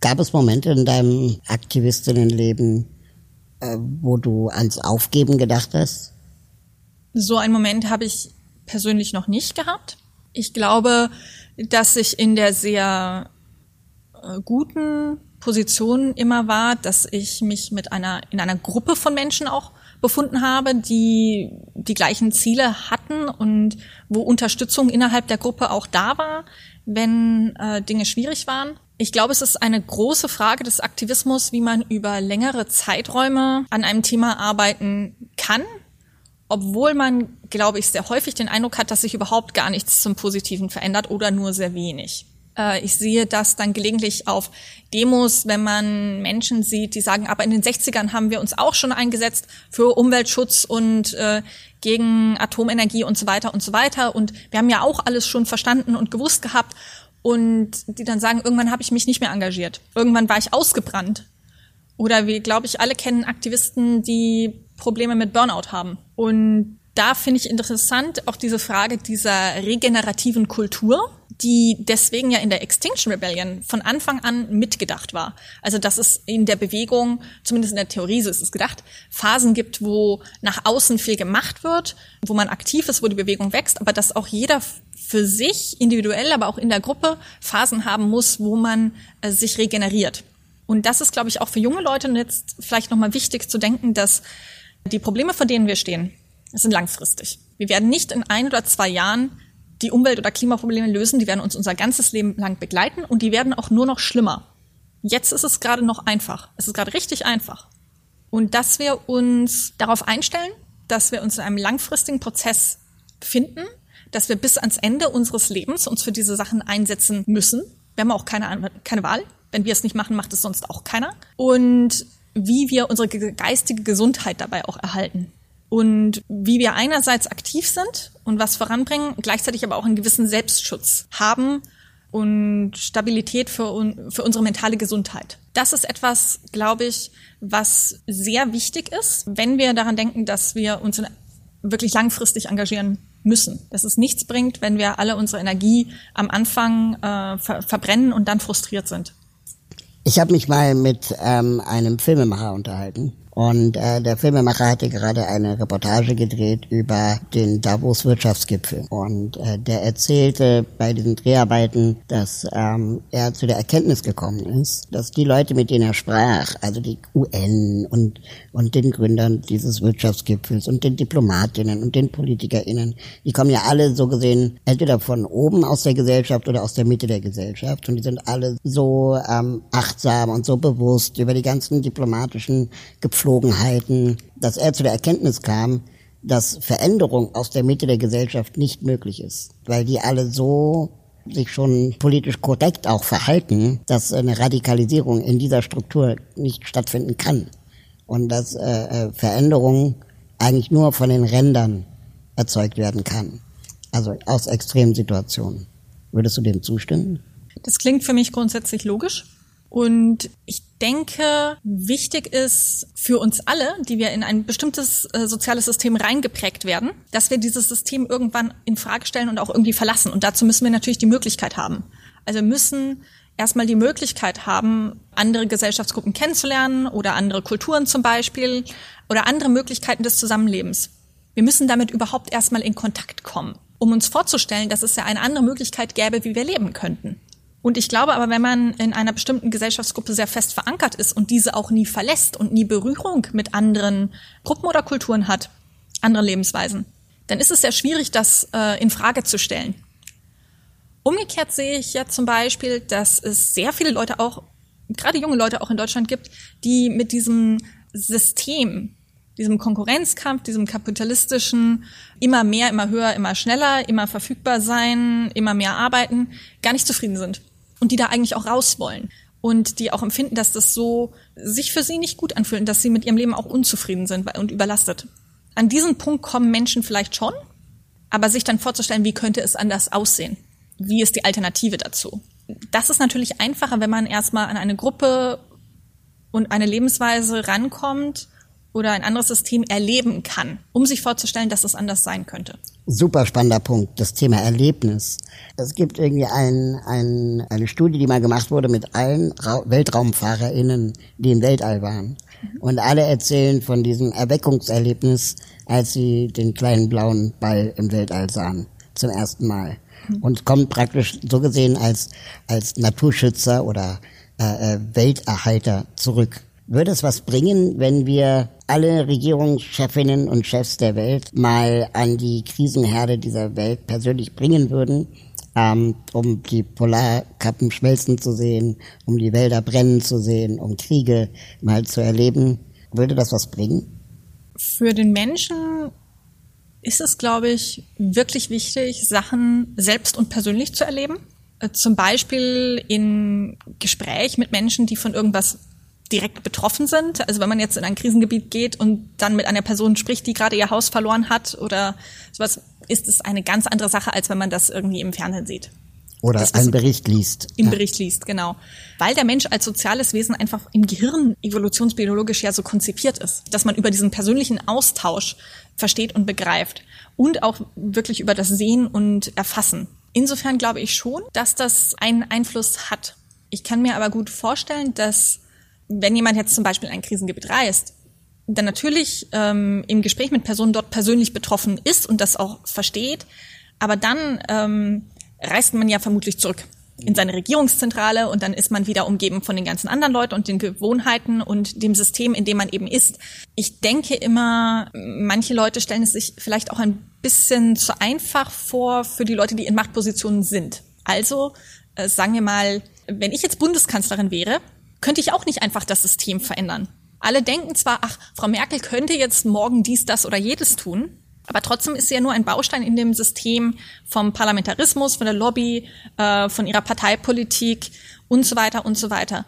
Gab es Momente in deinem Aktivistinnenleben, äh, wo du ans Aufgeben gedacht hast? So einen Moment habe ich persönlich noch nicht gehabt. Ich glaube, dass ich in der sehr äh, guten Position immer war, dass ich mich mit einer, in einer Gruppe von Menschen auch befunden habe, die die gleichen Ziele hatten und wo Unterstützung innerhalb der Gruppe auch da war, wenn äh, Dinge schwierig waren. Ich glaube, es ist eine große Frage des Aktivismus, wie man über längere Zeiträume an einem Thema arbeiten kann, obwohl man, glaube ich, sehr häufig den Eindruck hat, dass sich überhaupt gar nichts zum Positiven verändert oder nur sehr wenig. Äh, ich sehe das dann gelegentlich auf Demos, wenn man Menschen sieht, die sagen, aber in den 60ern haben wir uns auch schon eingesetzt für Umweltschutz und äh, gegen Atomenergie und so weiter und so weiter. Und wir haben ja auch alles schon verstanden und gewusst gehabt. Und die dann sagen, irgendwann habe ich mich nicht mehr engagiert. Irgendwann war ich ausgebrannt. Oder wir, glaube ich, alle kennen Aktivisten, die Probleme mit Burnout haben. Und da finde ich interessant auch diese Frage dieser regenerativen Kultur die deswegen ja in der Extinction Rebellion von Anfang an mitgedacht war. Also dass es in der Bewegung, zumindest in der Theorie so ist es gedacht, Phasen gibt, wo nach außen viel gemacht wird, wo man aktiv ist, wo die Bewegung wächst, aber dass auch jeder für sich individuell, aber auch in der Gruppe Phasen haben muss, wo man äh, sich regeneriert. Und das ist, glaube ich, auch für junge Leute jetzt vielleicht nochmal wichtig zu denken, dass die Probleme, vor denen wir stehen, sind langfristig. Wir werden nicht in ein oder zwei Jahren die Umwelt- oder Klimaprobleme lösen, die werden uns unser ganzes Leben lang begleiten und die werden auch nur noch schlimmer. Jetzt ist es gerade noch einfach. Es ist gerade richtig einfach. Und dass wir uns darauf einstellen, dass wir uns in einem langfristigen Prozess befinden, dass wir bis ans Ende unseres Lebens uns für diese Sachen einsetzen müssen. Wir haben auch keine, keine Wahl. Wenn wir es nicht machen, macht es sonst auch keiner. Und wie wir unsere geistige Gesundheit dabei auch erhalten und wie wir einerseits aktiv sind und was voranbringen, gleichzeitig aber auch einen gewissen Selbstschutz haben und Stabilität für, für unsere mentale Gesundheit. Das ist etwas, glaube ich, was sehr wichtig ist, wenn wir daran denken, dass wir uns wirklich langfristig engagieren müssen. Dass es nichts bringt, wenn wir alle unsere Energie am Anfang äh, ver verbrennen und dann frustriert sind. Ich habe mich mal mit ähm, einem Filmemacher unterhalten und äh, der Filmemacher hatte gerade eine Reportage gedreht über den Davos Wirtschaftsgipfel. Und äh, der erzählte bei diesen Dreharbeiten, dass ähm, er zu der Erkenntnis gekommen ist, dass die Leute, mit denen er sprach, also die UN und, und den Gründern dieses Wirtschaftsgipfels und den Diplomatinnen und den PolitikerInnen, die kommen ja alle so gesehen entweder von oben aus der Gesellschaft oder aus der Mitte der Gesellschaft. Und die sind alle so ähm, achtsam und so bewusst über die ganzen diplomatischen Gepflogenheiten Gepflogenheiten, dass er zu der Erkenntnis kam, dass Veränderung aus der Mitte der Gesellschaft nicht möglich ist, weil die alle so sich schon politisch korrekt auch verhalten, dass eine Radikalisierung in dieser Struktur nicht stattfinden kann und dass äh, äh Veränderung eigentlich nur von den Rändern erzeugt werden kann, also aus extremen Situationen. Würdest du dem zustimmen? Das klingt für mich grundsätzlich logisch. Und ich denke, wichtig ist für uns alle, die wir in ein bestimmtes äh, soziales System reingeprägt werden, dass wir dieses System irgendwann in Frage stellen und auch irgendwie verlassen. Und dazu müssen wir natürlich die Möglichkeit haben. Also müssen erstmal die Möglichkeit haben, andere Gesellschaftsgruppen kennenzulernen oder andere Kulturen zum Beispiel oder andere Möglichkeiten des Zusammenlebens. Wir müssen damit überhaupt erstmal in Kontakt kommen, um uns vorzustellen, dass es ja eine andere Möglichkeit gäbe, wie wir leben könnten. Und ich glaube aber, wenn man in einer bestimmten Gesellschaftsgruppe sehr fest verankert ist und diese auch nie verlässt und nie Berührung mit anderen Gruppen oder Kulturen hat, andere Lebensweisen, dann ist es sehr schwierig, das äh, in Frage zu stellen. Umgekehrt sehe ich ja zum Beispiel, dass es sehr viele Leute auch, gerade junge Leute auch in Deutschland gibt, die mit diesem System, diesem Konkurrenzkampf, diesem kapitalistischen, immer mehr, immer höher, immer schneller, immer verfügbar sein, immer mehr arbeiten, gar nicht zufrieden sind. Und die da eigentlich auch raus wollen. Und die auch empfinden, dass das so sich für sie nicht gut anfühlt und dass sie mit ihrem Leben auch unzufrieden sind und überlastet. An diesen Punkt kommen Menschen vielleicht schon, aber sich dann vorzustellen, wie könnte es anders aussehen? Wie ist die Alternative dazu? Das ist natürlich einfacher, wenn man erstmal an eine Gruppe und eine Lebensweise rankommt oder ein anderes System erleben kann, um sich vorzustellen, dass es anders sein könnte. Super spannender Punkt, das Thema Erlebnis. Es gibt irgendwie ein, ein, eine Studie, die mal gemacht wurde mit allen Ra WeltraumfahrerInnen, die im Weltall waren. Und alle erzählen von diesem Erweckungserlebnis, als sie den kleinen blauen Ball im Weltall sahen, zum ersten Mal. Und kommen praktisch so gesehen als, als Naturschützer oder äh, äh, Welterhalter zurück. Würde es was bringen, wenn wir alle Regierungschefinnen und Chefs der Welt mal an die Krisenherde dieser Welt persönlich bringen würden ähm, um die Polarkappen schmelzen zu sehen, um die Wälder brennen zu sehen, um Kriege mal zu erleben. Würde das was bringen? Für den Menschen ist es, glaube ich, wirklich wichtig, Sachen selbst und persönlich zu erleben. Äh, zum Beispiel in Gespräch mit Menschen, die von irgendwas direkt betroffen sind. Also wenn man jetzt in ein Krisengebiet geht und dann mit einer Person spricht, die gerade ihr Haus verloren hat oder sowas, ist es eine ganz andere Sache, als wenn man das irgendwie im Fernsehen sieht. Oder das, einen Bericht liest. Im ja. Bericht liest, genau. Weil der Mensch als soziales Wesen einfach im Gehirn evolutionsbiologisch ja so konzipiert ist, dass man über diesen persönlichen Austausch versteht und begreift und auch wirklich über das Sehen und Erfassen. Insofern glaube ich schon, dass das einen Einfluss hat. Ich kann mir aber gut vorstellen, dass wenn jemand jetzt zum Beispiel in ein Krisengebiet reist, dann natürlich ähm, im Gespräch mit Personen dort persönlich betroffen ist und das auch versteht, aber dann ähm, reist man ja vermutlich zurück in seine Regierungszentrale und dann ist man wieder umgeben von den ganzen anderen Leuten und den Gewohnheiten und dem System, in dem man eben ist. Ich denke immer, manche Leute stellen es sich vielleicht auch ein bisschen zu einfach vor für die Leute, die in Machtpositionen sind. Also äh, sagen wir mal, wenn ich jetzt Bundeskanzlerin wäre, könnte ich auch nicht einfach das System verändern. Alle denken zwar, ach, Frau Merkel könnte jetzt morgen dies, das oder jedes tun, aber trotzdem ist sie ja nur ein Baustein in dem System vom Parlamentarismus, von der Lobby, äh, von ihrer Parteipolitik und so weiter und so weiter.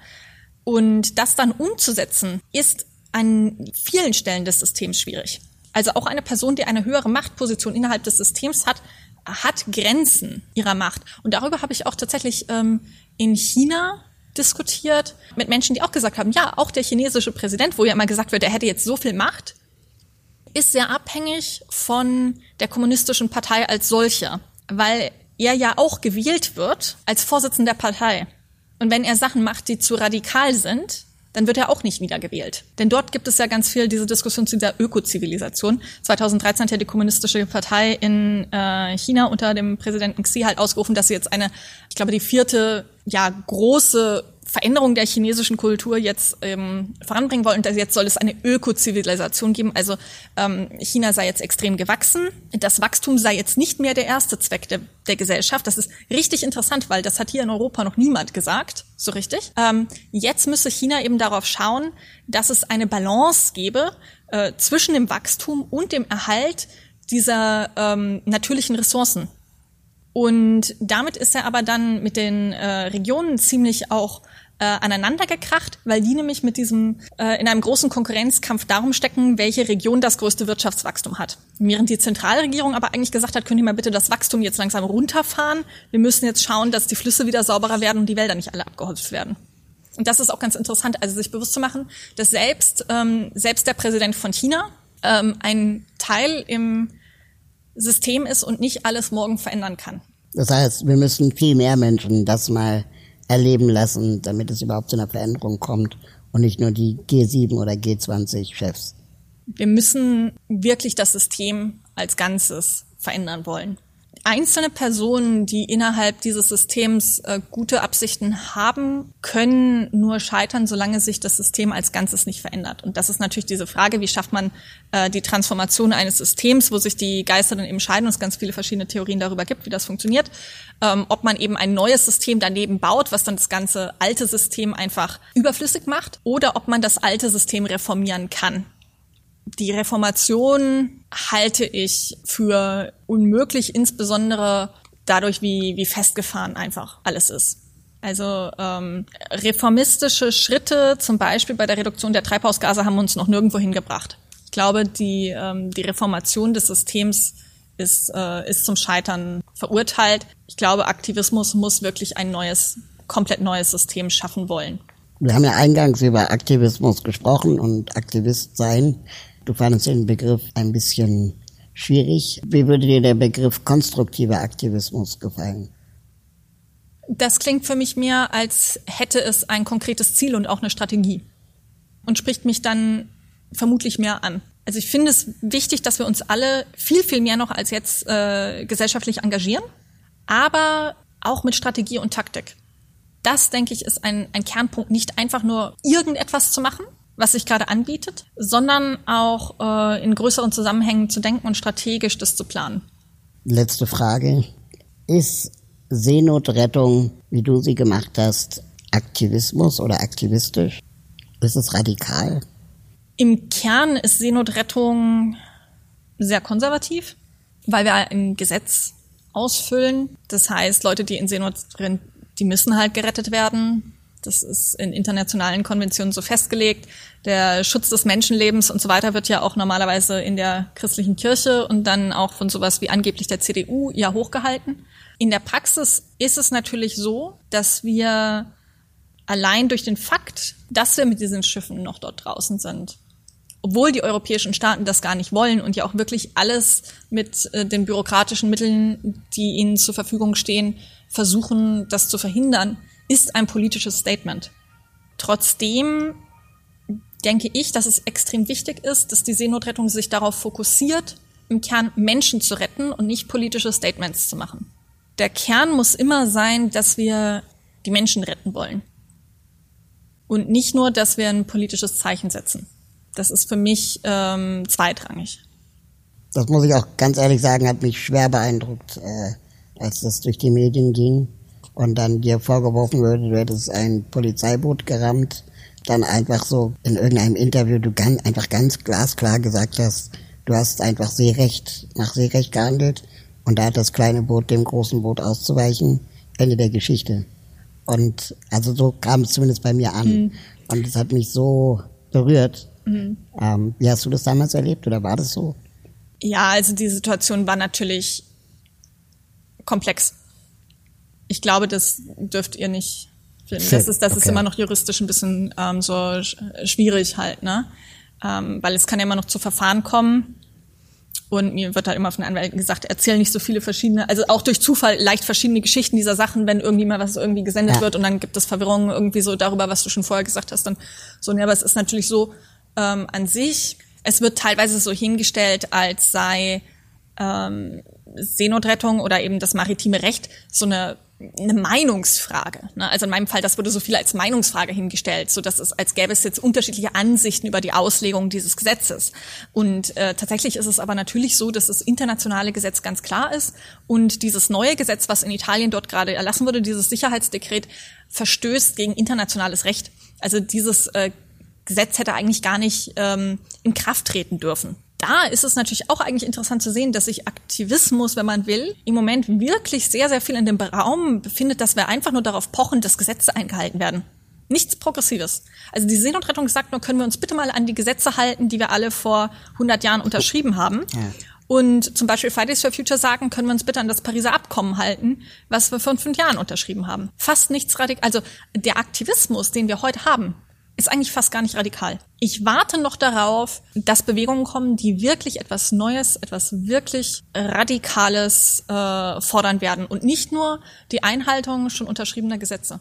Und das dann umzusetzen, ist an vielen Stellen des Systems schwierig. Also auch eine Person, die eine höhere Machtposition innerhalb des Systems hat, hat Grenzen ihrer Macht. Und darüber habe ich auch tatsächlich ähm, in China diskutiert mit Menschen, die auch gesagt haben, ja, auch der chinesische Präsident, wo ja immer gesagt wird, er hätte jetzt so viel Macht, ist sehr abhängig von der kommunistischen Partei als solcher, weil er ja auch gewählt wird als Vorsitzender der Partei. Und wenn er Sachen macht, die zu radikal sind, dann wird er auch nicht wiedergewählt. Denn dort gibt es ja ganz viel diese Diskussion zu dieser Ökozivilisation. 2013 hat ja die kommunistische Partei in äh, China unter dem Präsidenten Xi halt ausgerufen, dass sie jetzt eine, ich glaube, die vierte ja große Veränderung der chinesischen Kultur jetzt ähm, voranbringen wollen. Und jetzt soll es eine Ökozivilisation geben. Also ähm, China sei jetzt extrem gewachsen. Das Wachstum sei jetzt nicht mehr der erste Zweck der, der Gesellschaft. Das ist richtig interessant, weil das hat hier in Europa noch niemand gesagt, so richtig. Ähm, jetzt müsse China eben darauf schauen, dass es eine Balance gebe äh, zwischen dem Wachstum und dem Erhalt dieser ähm, natürlichen Ressourcen. Und damit ist er aber dann mit den äh, Regionen ziemlich auch äh, aneinander gekracht, weil die nämlich mit diesem äh, in einem großen Konkurrenzkampf darum stecken, welche Region das größte Wirtschaftswachstum hat. Während die Zentralregierung aber eigentlich gesagt hat, könnt ihr mal bitte das Wachstum jetzt langsam runterfahren. Wir müssen jetzt schauen, dass die Flüsse wieder sauberer werden und die Wälder nicht alle abgeholzt werden. Und das ist auch ganz interessant, also sich bewusst zu machen, dass selbst ähm, selbst der Präsident von China ähm, ein Teil im System ist und nicht alles morgen verändern kann. Das heißt, wir müssen viel mehr Menschen das mal erleben lassen, damit es überhaupt zu einer Veränderung kommt und nicht nur die G7 oder G20-Chefs? Wir müssen wirklich das System als Ganzes verändern wollen einzelne Personen, die innerhalb dieses Systems äh, gute Absichten haben, können nur scheitern, solange sich das System als Ganzes nicht verändert. Und das ist natürlich diese Frage, wie schafft man äh, die Transformation eines Systems, wo sich die Geister dann eben scheiden und es ganz viele verschiedene Theorien darüber gibt, wie das funktioniert. Ähm, ob man eben ein neues System daneben baut, was dann das ganze alte System einfach überflüssig macht, oder ob man das alte System reformieren kann. Die Reformation halte ich für unmöglich, insbesondere dadurch, wie, wie festgefahren einfach alles ist. Also ähm, reformistische Schritte, zum Beispiel bei der Reduktion der Treibhausgase, haben uns noch nirgendwo hingebracht. Ich glaube, die, ähm, die Reformation des Systems ist, äh, ist zum Scheitern verurteilt. Ich glaube, Aktivismus muss wirklich ein neues, komplett neues System schaffen wollen. Wir haben ja eingangs über Aktivismus gesprochen und Aktivist sein. Du fandest den Begriff ein bisschen schwierig. Wie würde dir der Begriff konstruktiver Aktivismus gefallen? Das klingt für mich mehr, als hätte es ein konkretes Ziel und auch eine Strategie. Und spricht mich dann vermutlich mehr an. Also ich finde es wichtig, dass wir uns alle viel, viel mehr noch als jetzt äh, gesellschaftlich engagieren, aber auch mit Strategie und Taktik. Das, denke ich, ist ein, ein Kernpunkt, nicht einfach nur irgendetwas zu machen, was sich gerade anbietet, sondern auch äh, in größeren Zusammenhängen zu denken und strategisch das zu planen. Letzte Frage. Ist Seenotrettung, wie du sie gemacht hast, Aktivismus oder aktivistisch? Ist es radikal? Im Kern ist Seenotrettung sehr konservativ, weil wir ein Gesetz ausfüllen. Das heißt, Leute, die in Seenot sind, die müssen halt gerettet werden. Das ist in internationalen Konventionen so festgelegt. Der Schutz des Menschenlebens und so weiter wird ja auch normalerweise in der christlichen Kirche und dann auch von sowas wie angeblich der CDU ja hochgehalten. In der Praxis ist es natürlich so, dass wir allein durch den Fakt, dass wir mit diesen Schiffen noch dort draußen sind, obwohl die europäischen Staaten das gar nicht wollen und ja auch wirklich alles mit äh, den bürokratischen Mitteln, die ihnen zur Verfügung stehen, versuchen, das zu verhindern, ist ein politisches Statement. Trotzdem denke ich, dass es extrem wichtig ist, dass die Seenotrettung sich darauf fokussiert, im Kern Menschen zu retten und nicht politische Statements zu machen. Der Kern muss immer sein, dass wir die Menschen retten wollen. Und nicht nur, dass wir ein politisches Zeichen setzen. Das ist für mich ähm, zweitrangig. Das muss ich auch ganz ehrlich sagen, hat mich schwer beeindruckt, äh, als das durch die Medien ging und dann dir vorgeworfen würde, du hättest ein Polizeiboot gerammt, dann einfach so in irgendeinem Interview du ganz, einfach ganz glasklar gesagt hast, du hast einfach Seerecht, nach Seerecht gehandelt und da hat das kleine Boot dem großen Boot auszuweichen. Ende der Geschichte. Und also so kam es zumindest bei mir an. Mhm. Und es hat mich so berührt. Mhm. Ähm, wie hast du das damals erlebt oder war das so? Ja, also die Situation war natürlich komplex ich glaube, das dürft ihr nicht finden. Das ist, das okay. ist immer noch juristisch ein bisschen ähm, so schwierig halt, ne? Ähm, weil es kann ja immer noch zu Verfahren kommen. Und mir wird halt immer von Anwälten gesagt, erzähl nicht so viele verschiedene, also auch durch Zufall leicht verschiedene Geschichten dieser Sachen, wenn irgendwie mal was irgendwie gesendet ja. wird und dann gibt es Verwirrung irgendwie so darüber, was du schon vorher gesagt hast, dann so, ne, aber es ist natürlich so ähm, an sich, es wird teilweise so hingestellt, als sei ähm, Seenotrettung oder eben das maritime Recht so eine eine Meinungsfrage. Ne? Also in meinem Fall, das wurde so viel als Meinungsfrage hingestellt, so dass es als gäbe es jetzt unterschiedliche Ansichten über die Auslegung dieses Gesetzes. Und äh, tatsächlich ist es aber natürlich so, dass das internationale Gesetz ganz klar ist und dieses neue Gesetz, was in Italien dort gerade erlassen wurde, dieses Sicherheitsdekret, verstößt gegen internationales Recht. Also dieses äh, Gesetz hätte eigentlich gar nicht ähm, in Kraft treten dürfen da ist es natürlich auch eigentlich interessant zu sehen, dass sich Aktivismus, wenn man will, im Moment wirklich sehr, sehr viel in dem Raum befindet, dass wir einfach nur darauf pochen, dass Gesetze eingehalten werden. Nichts Progressives. Also die Seenotrettung sagt nur, können wir uns bitte mal an die Gesetze halten, die wir alle vor 100 Jahren unterschrieben haben. Ja. Und zum Beispiel Fridays for Future sagen, können wir uns bitte an das Pariser Abkommen halten, was wir vor fünf Jahren unterschrieben haben. Fast nichts radikal. Also der Aktivismus, den wir heute haben, ist eigentlich fast gar nicht radikal. Ich warte noch darauf, dass Bewegungen kommen, die wirklich etwas Neues, etwas wirklich Radikales äh, fordern werden und nicht nur die Einhaltung schon unterschriebener Gesetze.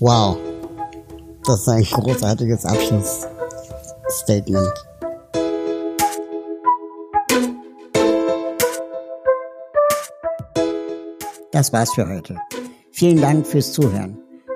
Wow. Das ist ein großartiges Abschlussstatement. Das war's für heute. Vielen Dank fürs Zuhören.